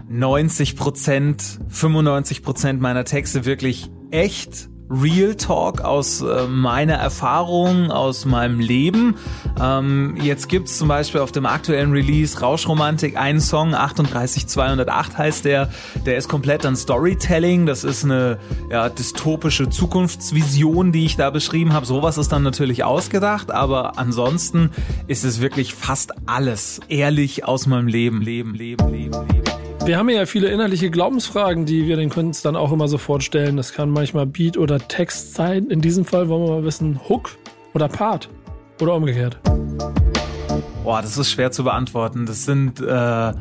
90 Prozent, 95 Prozent meiner Texte wirklich echt Real Talk aus äh, meiner Erfahrung, aus meinem Leben. Ähm, jetzt gibt's zum Beispiel auf dem aktuellen Release Rauschromantik einen Song, 38208 heißt der. Der ist komplett an Storytelling. Das ist eine ja, dystopische Zukunftsvision, die ich da beschrieben habe. Sowas ist dann natürlich ausgedacht, aber ansonsten ist es wirklich fast alles ehrlich aus meinem Leben. Leben, Leben, Leben, Leben. Wir haben ja viele innerliche Glaubensfragen, die wir den Künstlern auch immer sofort stellen. Das kann manchmal Beat oder Text sein. In diesem Fall wollen wir mal wissen, Hook oder Part oder umgekehrt. Boah, das ist schwer zu beantworten. Das sind äh,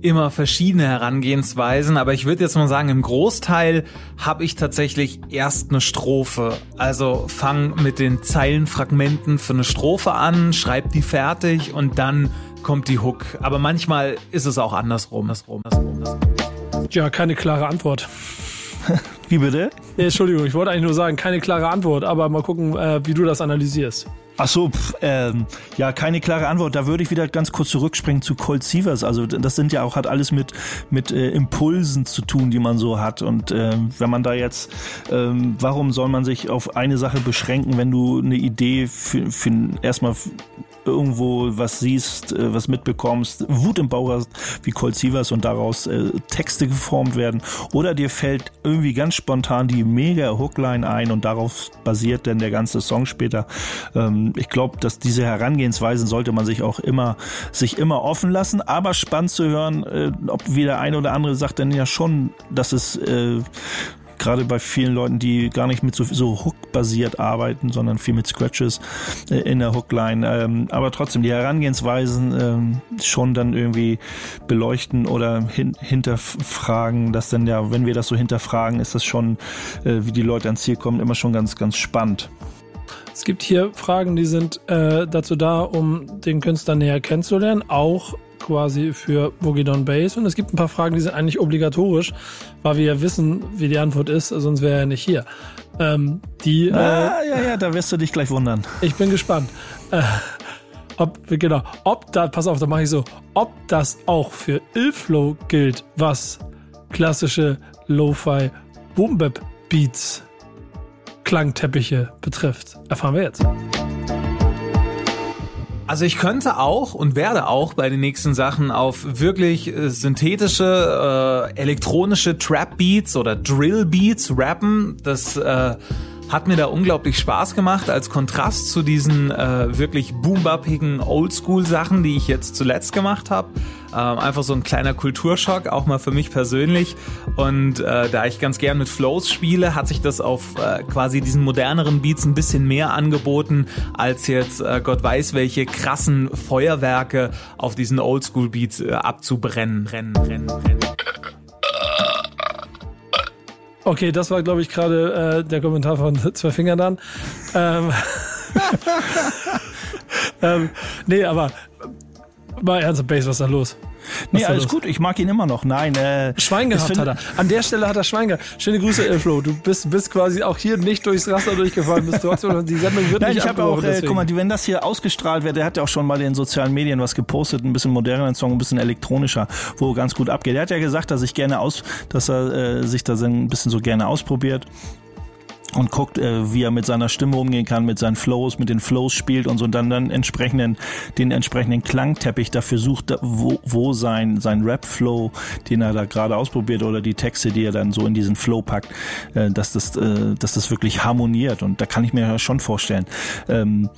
immer verschiedene Herangehensweisen, aber ich würde jetzt mal sagen, im Großteil habe ich tatsächlich erst eine Strophe. Also fang mit den Zeilenfragmenten für eine Strophe an, schreib die fertig und dann kommt die Hook. Aber manchmal ist es auch andersrum. andersrum, andersrum, andersrum. Ja, keine klare Antwort. [LAUGHS] Wie bitte? Ja, Entschuldigung, ich wollte eigentlich nur sagen, keine klare Antwort, aber mal gucken, äh, wie du das analysierst. Ach so, pf, ähm, ja, keine klare Antwort. Da würde ich wieder ganz kurz zurückspringen zu Colt Sievers. Also das sind ja auch, hat alles mit, mit äh, Impulsen zu tun, die man so hat. Und ähm, wenn man da jetzt, ähm, warum soll man sich auf eine Sache beschränken, wenn du eine Idee für, für erstmal irgendwo was siehst, äh, was mitbekommst, Wut im Bauch hast, wie Colt Sievers und daraus äh, Texte geformt werden. Oder dir fällt irgendwie ganz spontan die mega Hookline ein und darauf basiert dann der ganze Song später. Ähm, ich glaube, dass diese Herangehensweisen sollte man sich auch immer, sich immer offen lassen, aber spannend zu hören, äh, ob wie der eine oder andere sagt dann ja schon, dass es gerade bei vielen Leuten, die gar nicht mit so, so Hook-basiert arbeiten, sondern viel mit Scratches äh, in der Hookline. Ähm, aber trotzdem die Herangehensweisen ähm, schon dann irgendwie beleuchten oder hin, hinterfragen, dass dann ja, wenn wir das so hinterfragen, ist das schon, äh, wie die Leute ans Ziel kommen, immer schon ganz, ganz spannend. Es gibt hier Fragen, die sind äh, dazu da, um den Künstler näher kennenzulernen, auch quasi für Boogie Down Bass. Und es gibt ein paar Fragen, die sind eigentlich obligatorisch, weil wir ja wissen, wie die Antwort ist, sonst wäre er nicht hier. Ähm, die, äh, ah, äh, ja, ja, da wirst du dich gleich wundern. Ich bin gespannt. Äh, ob, genau, ob da, pass auf, da mache ich so, ob das auch für Ilflow gilt, was klassische Lo-Fi Boom Bap Beats Klangteppiche betrifft, erfahren wir jetzt. Also ich könnte auch und werde auch bei den nächsten Sachen auf wirklich äh, synthetische, äh, elektronische Trap Beats oder Drill Beats rappen. Das äh, hat mir da unglaublich Spaß gemacht als Kontrast zu diesen äh, wirklich boombappigen Oldschool-Sachen, die ich jetzt zuletzt gemacht habe. Ähm, einfach so ein kleiner Kulturschock, auch mal für mich persönlich. Und äh, da ich ganz gern mit Flows spiele, hat sich das auf äh, quasi diesen moderneren Beats ein bisschen mehr angeboten, als jetzt äh, Gott weiß welche krassen Feuerwerke auf diesen Oldschool-Beats äh, abzubrennen. Rennen, rennen, rennen. Okay, das war, glaube ich, gerade äh, der Kommentar von [LAUGHS] Zwei Fingern dann. Ähm, [LAUGHS] ähm, nee, aber mal ernsthaft, Base, was ist da los? Was nee, alles los? gut, ich mag ihn immer noch. Nein, äh, Schwein gehabt hat er. An der Stelle hat er Schwein gehabt. Schöne Grüße, Elflo. Du bist, bist quasi auch hier nicht durchs Raster durchgefallen. Bist trotzdem, die Sendung wird Nein, nicht ich habe auch, äh, guck mal, wenn das hier ausgestrahlt wird, der hat ja auch schon mal in den sozialen Medien was gepostet, ein bisschen moderner Song, ein bisschen elektronischer, wo ganz gut abgeht. Er hat ja gesagt, dass ich gerne aus, dass er äh, sich da ein bisschen so gerne ausprobiert und guckt, äh, wie er mit seiner Stimme umgehen kann, mit seinen Flows, mit den Flows spielt und so und dann dann entsprechenden den entsprechenden Klangteppich dafür sucht, wo, wo sein sein Rap-Flow, den er da gerade ausprobiert oder die Texte, die er dann so in diesen Flow packt, äh, dass das äh, dass das wirklich harmoniert und da kann ich mir ja schon vorstellen. Ähm,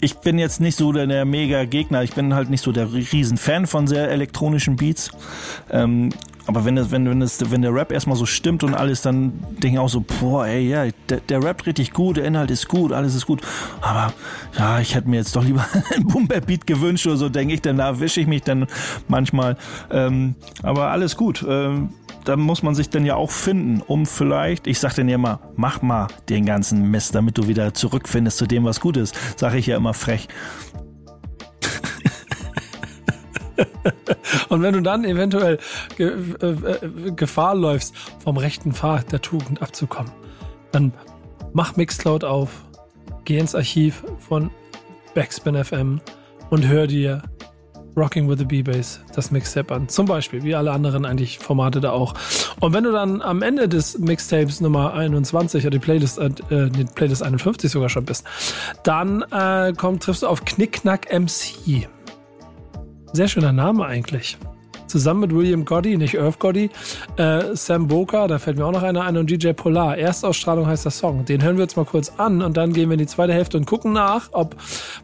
ich bin jetzt nicht so der, der mega Gegner. Ich bin halt nicht so der Riesenfan von sehr elektronischen Beats. Ähm, aber wenn, wenn, wenn, das, wenn der Rap erstmal so stimmt und alles, dann denke ich auch so, boah, ey, ja, der, der Rap richtig gut, der Inhalt ist gut, alles ist gut. Aber ja, ich hätte mir jetzt doch lieber [LAUGHS] einen Bumper-Beat gewünscht oder so, denke ich, dann da wische ich mich dann manchmal. Ähm, aber alles gut. Ähm, da muss man sich dann ja auch finden, um vielleicht, ich sag dann ja immer, mach mal den ganzen Mist, damit du wieder zurückfindest zu dem, was gut ist. Sag ich ja immer frech. [LAUGHS] Und wenn du dann eventuell ge äh, äh, Gefahr läufst, vom rechten Pfad der Tugend abzukommen, dann mach Mixcloud auf, geh ins Archiv von Backspin FM und hör dir Rocking with the B-Bass, das Mixtape an. Zum Beispiel, wie alle anderen eigentlich Formate da auch. Und wenn du dann am Ende des Mixtapes Nummer 21 oder die Playlist, äh, die Playlist 51 sogar schon bist, dann äh, komm, triffst du auf Knickknack MC. Sehr schöner Name eigentlich zusammen mit William Goddy, nicht Irv Goddy, äh, Sam Boca, da fällt mir auch noch einer ein, und DJ Polar. Erstausstrahlung heißt der Song. Den hören wir jetzt mal kurz an und dann gehen wir in die zweite Hälfte und gucken nach, ob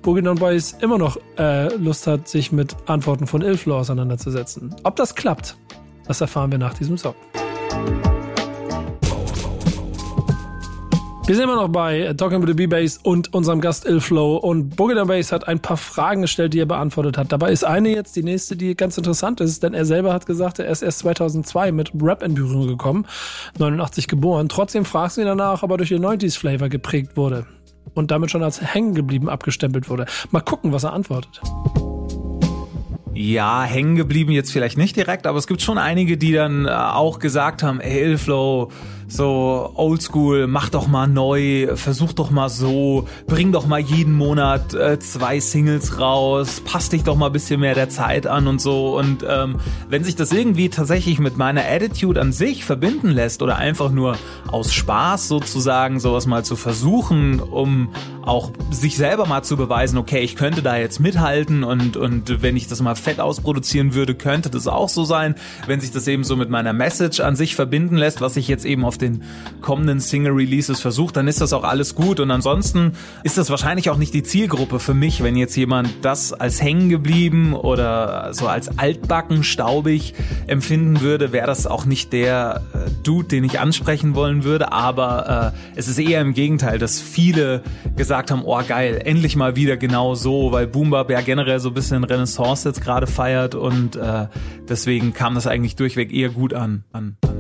Boogie Down Boys immer noch äh, Lust hat, sich mit Antworten von Ilflo auseinanderzusetzen. Ob das klappt, das erfahren wir nach diesem Song. Wir sind immer noch bei Talking with the B-Bass und unserem Gast Ilflow und Boogie Bass hat ein paar Fragen gestellt, die er beantwortet hat. Dabei ist eine jetzt die nächste, die ganz interessant ist, denn er selber hat gesagt, er ist erst 2002 mit Rap in Berührung gekommen, 89 geboren. Trotzdem fragst du ihn danach, ob er durch den 90s Flavor geprägt wurde und damit schon als hängen geblieben abgestempelt wurde. Mal gucken, was er antwortet. Ja, hängen geblieben jetzt vielleicht nicht direkt, aber es gibt schon einige, die dann äh, auch gesagt haben, ey, Ilflow, so oldschool, mach doch mal neu, versuch doch mal so, bring doch mal jeden Monat äh, zwei Singles raus, passt dich doch mal ein bisschen mehr der Zeit an und so. Und ähm, wenn sich das irgendwie tatsächlich mit meiner Attitude an sich verbinden lässt oder einfach nur aus Spaß sozusagen sowas mal zu versuchen, um auch sich selber mal zu beweisen, okay, ich könnte da jetzt mithalten und, und wenn ich das mal fett ausproduzieren würde, könnte das auch so sein. Wenn sich das eben so mit meiner Message an sich verbinden lässt, was ich jetzt eben auf den kommenden Single-Releases versucht, dann ist das auch alles gut. Und ansonsten ist das wahrscheinlich auch nicht die Zielgruppe für mich, wenn jetzt jemand das als hängen geblieben oder so als altbacken, staubig empfinden würde, wäre das auch nicht der äh, Dude, den ich ansprechen wollen würde. Aber äh, es ist eher im Gegenteil, dass viele gesagt haben, oh geil, endlich mal wieder genau so, weil Boombap ja generell so ein bisschen Renaissance jetzt gerade feiert und äh, deswegen kam das eigentlich durchweg eher gut an. an, an.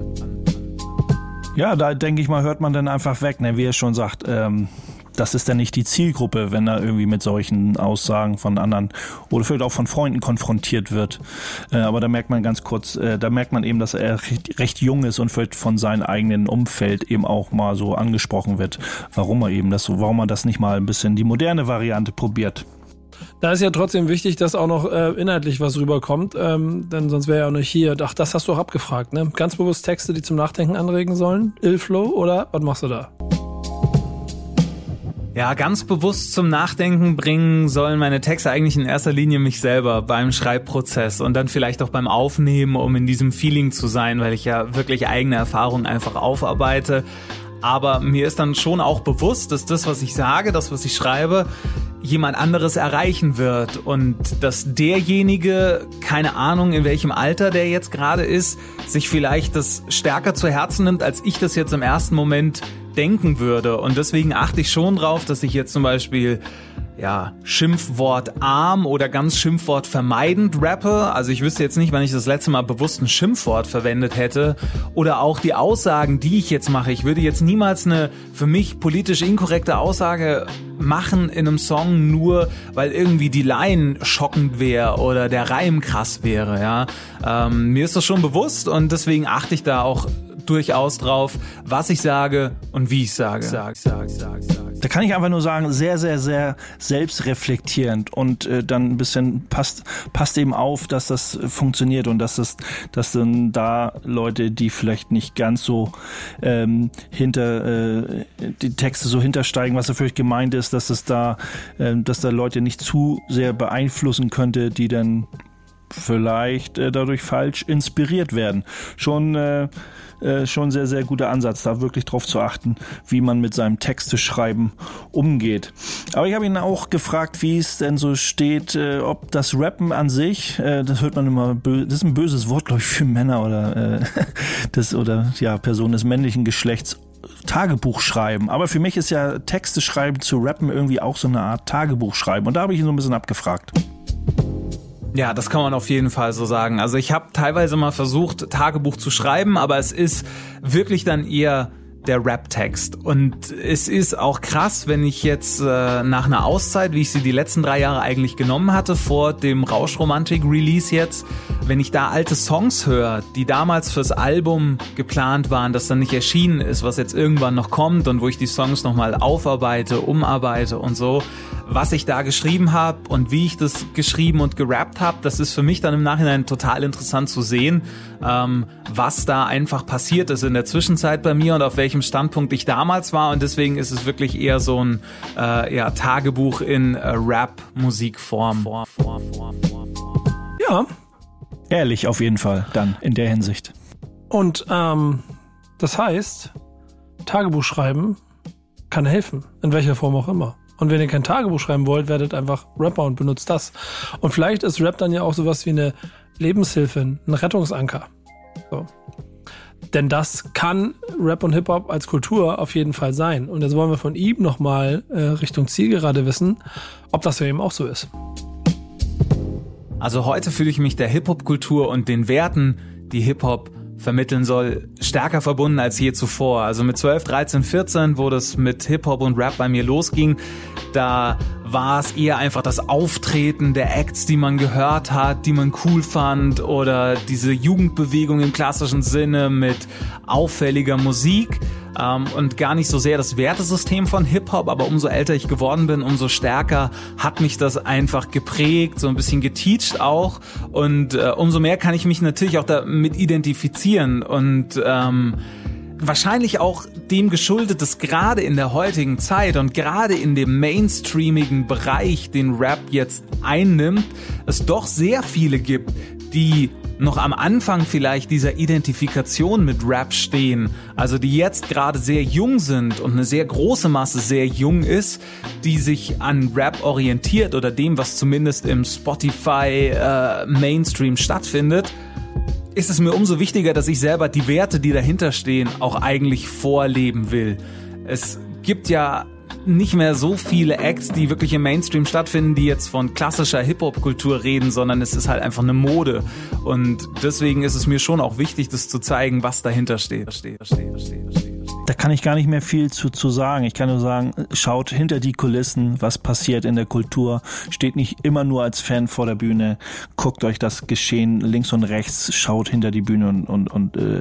Ja, da denke ich mal, hört man dann einfach weg, ne? wie er schon sagt. Ähm, das ist dann nicht die Zielgruppe, wenn er irgendwie mit solchen Aussagen von anderen oder vielleicht auch von Freunden konfrontiert wird. Äh, aber da merkt man ganz kurz, äh, da merkt man eben, dass er recht, recht jung ist und vielleicht von seinem eigenen Umfeld eben auch mal so angesprochen wird, warum er eben das so, warum er das nicht mal ein bisschen die moderne Variante probiert. Da ist ja trotzdem wichtig, dass auch noch äh, inhaltlich was rüberkommt, ähm, denn sonst wäre ja auch nicht hier. Ach, das hast du auch abgefragt, ne? Ganz bewusst Texte, die zum Nachdenken anregen sollen? Illflow oder was machst du da? Ja, ganz bewusst zum Nachdenken bringen sollen meine Texte eigentlich in erster Linie mich selber beim Schreibprozess und dann vielleicht auch beim Aufnehmen, um in diesem Feeling zu sein, weil ich ja wirklich eigene Erfahrungen einfach aufarbeite. Aber mir ist dann schon auch bewusst, dass das, was ich sage, das, was ich schreibe, jemand anderes erreichen wird und dass derjenige, keine Ahnung in welchem Alter der jetzt gerade ist, sich vielleicht das stärker zu Herzen nimmt, als ich das jetzt im ersten Moment denken würde. Und deswegen achte ich schon drauf, dass ich jetzt zum Beispiel ja, Schimpfwort arm oder ganz Schimpfwort vermeidend rappe. Also ich wüsste jetzt nicht, wann ich das letzte Mal bewusst ein Schimpfwort verwendet hätte. Oder auch die Aussagen, die ich jetzt mache. Ich würde jetzt niemals eine für mich politisch inkorrekte Aussage machen in einem Song nur, weil irgendwie die Line schockend wäre oder der Reim krass wäre. Ja, ähm, mir ist das schon bewusst und deswegen achte ich da auch durchaus drauf, was ich sage und wie ich sage. Sag, sag, sag, da kann ich einfach nur sagen, sehr, sehr, sehr selbstreflektierend und äh, dann ein bisschen passt, passt eben auf, dass das funktioniert und dass das, dass dann da Leute, die vielleicht nicht ganz so ähm, hinter äh, die Texte so hintersteigen, was da vielleicht gemeint ist, dass es da, äh, dass da Leute nicht zu sehr beeinflussen könnte, die dann vielleicht äh, dadurch falsch inspiriert werden. Schon äh, äh, schon sehr, sehr guter Ansatz, da wirklich drauf zu achten, wie man mit seinem Texte schreiben umgeht. Aber ich habe ihn auch gefragt, wie es denn so steht, äh, ob das Rappen an sich, äh, das hört man immer, das ist ein böses Wort, glaube ich, für Männer oder, äh, [LAUGHS] das, oder ja, Personen des männlichen Geschlechts Tagebuch schreiben. Aber für mich ist ja Texte schreiben zu rappen irgendwie auch so eine Art Tagebuch schreiben. Und da habe ich ihn so ein bisschen abgefragt. Ja, das kann man auf jeden Fall so sagen. Also ich habe teilweise mal versucht, Tagebuch zu schreiben, aber es ist wirklich dann eher der Rap-Text. Und es ist auch krass, wenn ich jetzt äh, nach einer Auszeit, wie ich sie die letzten drei Jahre eigentlich genommen hatte, vor dem Rauschromantik-Release jetzt, wenn ich da alte Songs höre, die damals fürs Album geplant waren, das dann nicht erschienen ist, was jetzt irgendwann noch kommt und wo ich die Songs nochmal aufarbeite, umarbeite und so, was ich da geschrieben habe und wie ich das geschrieben und gerappt habe, das ist für mich dann im Nachhinein total interessant zu sehen, ähm, was da einfach passiert ist in der Zwischenzeit bei mir und auf welchem Standpunkt ich damals war. Und deswegen ist es wirklich eher so ein äh, ja, Tagebuch in äh, Rap-Musikform. Ja. Ehrlich auf jeden Fall dann in der Hinsicht. Und ähm, das heißt, Tagebuch schreiben kann helfen, in welcher Form auch immer. Und wenn ihr kein Tagebuch schreiben wollt, werdet einfach Rapper und benutzt das. Und vielleicht ist Rap dann ja auch sowas wie eine Lebenshilfe, ein Rettungsanker. So. Denn das kann Rap und Hip-Hop als Kultur auf jeden Fall sein. Und jetzt wollen wir von ihm nochmal äh, Richtung Zielgerade wissen, ob das für eben auch so ist. Also heute fühle ich mich der Hip-Hop-Kultur und den Werten, die Hip-Hop vermitteln soll, stärker verbunden als je zuvor. Also mit 12, 13, 14, wo das mit Hip-Hop und Rap bei mir losging, da war es eher einfach das Auftreten der Acts, die man gehört hat, die man cool fand oder diese Jugendbewegung im klassischen Sinne mit auffälliger Musik ähm, und gar nicht so sehr das Wertesystem von Hip-Hop, aber umso älter ich geworden bin, umso stärker hat mich das einfach geprägt, so ein bisschen geteacht auch. Und äh, umso mehr kann ich mich natürlich auch damit identifizieren. Und ähm, wahrscheinlich auch dem geschuldet, dass gerade in der heutigen Zeit und gerade in dem mainstreamigen Bereich, den Rap jetzt einnimmt, es doch sehr viele gibt, die noch am Anfang vielleicht dieser Identifikation mit Rap stehen, also die jetzt gerade sehr jung sind und eine sehr große Masse sehr jung ist, die sich an Rap orientiert oder dem, was zumindest im Spotify äh, Mainstream stattfindet, ist es mir umso wichtiger, dass ich selber die Werte, die dahinter stehen, auch eigentlich vorleben will. Es gibt ja nicht mehr so viele Acts, die wirklich im Mainstream stattfinden, die jetzt von klassischer Hip-Hop-Kultur reden, sondern es ist halt einfach eine Mode. Und deswegen ist es mir schon auch wichtig, das zu zeigen, was dahinter steht. steht, steht, steht. Da kann ich gar nicht mehr viel zu, zu sagen. Ich kann nur sagen, schaut hinter die Kulissen, was passiert in der Kultur. Steht nicht immer nur als Fan vor der Bühne. Guckt euch das Geschehen links und rechts, schaut hinter die Bühne und, und, und äh,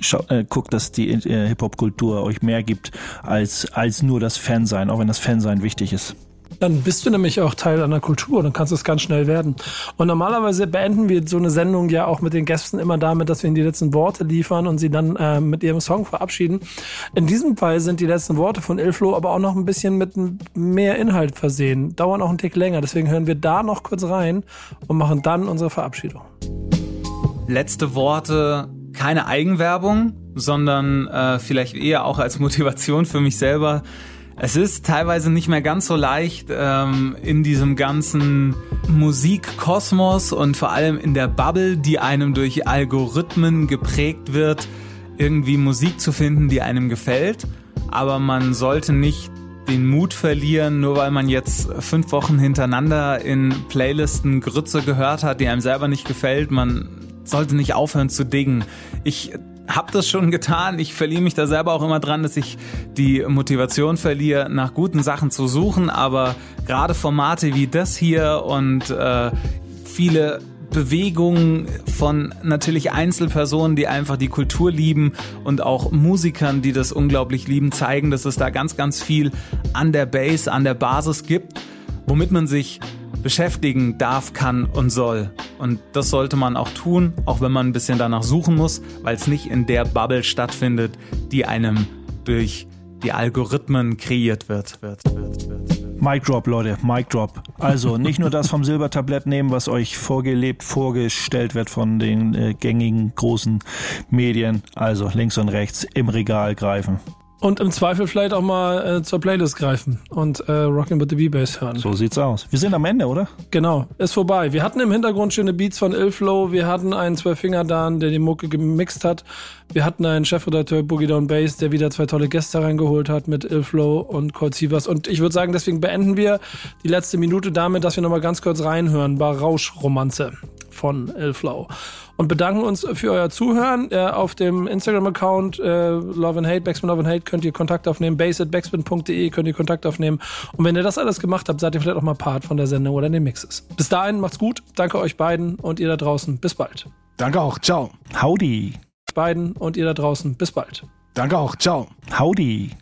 schau, äh, guckt, dass die äh, Hip-Hop-Kultur euch mehr gibt als, als nur das Fansein, auch wenn das Fansein wichtig ist. Dann bist du nämlich auch Teil einer Kultur, dann kannst du es ganz schnell werden. Und normalerweise beenden wir so eine Sendung ja auch mit den Gästen immer damit, dass wir ihnen die letzten Worte liefern und sie dann äh, mit ihrem Song verabschieden. In diesem Fall sind die letzten Worte von Ilflo aber auch noch ein bisschen mit mehr Inhalt versehen, dauern auch einen Tick länger. Deswegen hören wir da noch kurz rein und machen dann unsere Verabschiedung. Letzte Worte, keine Eigenwerbung, sondern äh, vielleicht eher auch als Motivation für mich selber es ist teilweise nicht mehr ganz so leicht, ähm, in diesem ganzen Musikkosmos und vor allem in der Bubble, die einem durch Algorithmen geprägt wird, irgendwie Musik zu finden, die einem gefällt. Aber man sollte nicht den Mut verlieren, nur weil man jetzt fünf Wochen hintereinander in Playlisten Grütze gehört hat, die einem selber nicht gefällt. Man sollte nicht aufhören zu dingen. Ich habe das schon getan. Ich verliere mich da selber auch immer dran, dass ich die Motivation verliere, nach guten Sachen zu suchen. Aber gerade Formate wie das hier und äh, viele Bewegungen von natürlich Einzelpersonen, die einfach die Kultur lieben und auch Musikern, die das unglaublich lieben, zeigen, dass es da ganz, ganz viel an der Base, an der Basis gibt, womit man sich beschäftigen darf, kann und soll. Und das sollte man auch tun, auch wenn man ein bisschen danach suchen muss, weil es nicht in der Bubble stattfindet, die einem durch die Algorithmen kreiert wird. wird, wird, wird. Mic Drop, Leute, Mic Drop. Also nicht nur das vom Silbertablett nehmen, was euch vorgelebt, vorgestellt wird von den äh, gängigen großen Medien. Also links und rechts im Regal greifen. Und im Zweifel vielleicht auch mal äh, zur Playlist greifen und äh, Rockin' with the B-Bass hören. So sieht's aus. Wir sind am Ende, oder? Genau, ist vorbei. Wir hatten im Hintergrund schöne Beats von Ilflow, wir hatten einen Zwölffinger-Dan, der die Mucke gemixt hat. Wir hatten einen Chefredakteur Boogie Down Bass, der wieder zwei tolle Gäste reingeholt hat mit Ilflow und Cold Sievers. Und ich würde sagen, deswegen beenden wir die letzte Minute damit, dass wir nochmal ganz kurz reinhören bei Rauschromanze. von Elflow. Und bedanken uns für euer Zuhören. Äh, auf dem Instagram-Account äh, Love and Hate, Backspin Love and Hate könnt ihr Kontakt aufnehmen. base at backspin.de könnt ihr Kontakt aufnehmen. Und wenn ihr das alles gemacht habt, seid ihr vielleicht auch mal Part von der Sendung oder den Mixes. Bis dahin, macht's gut. Danke euch beiden und ihr da draußen. Bis bald. Danke auch. Ciao. Howdy. Beiden und ihr da draußen. Bis bald. Danke auch. Ciao. Howdy.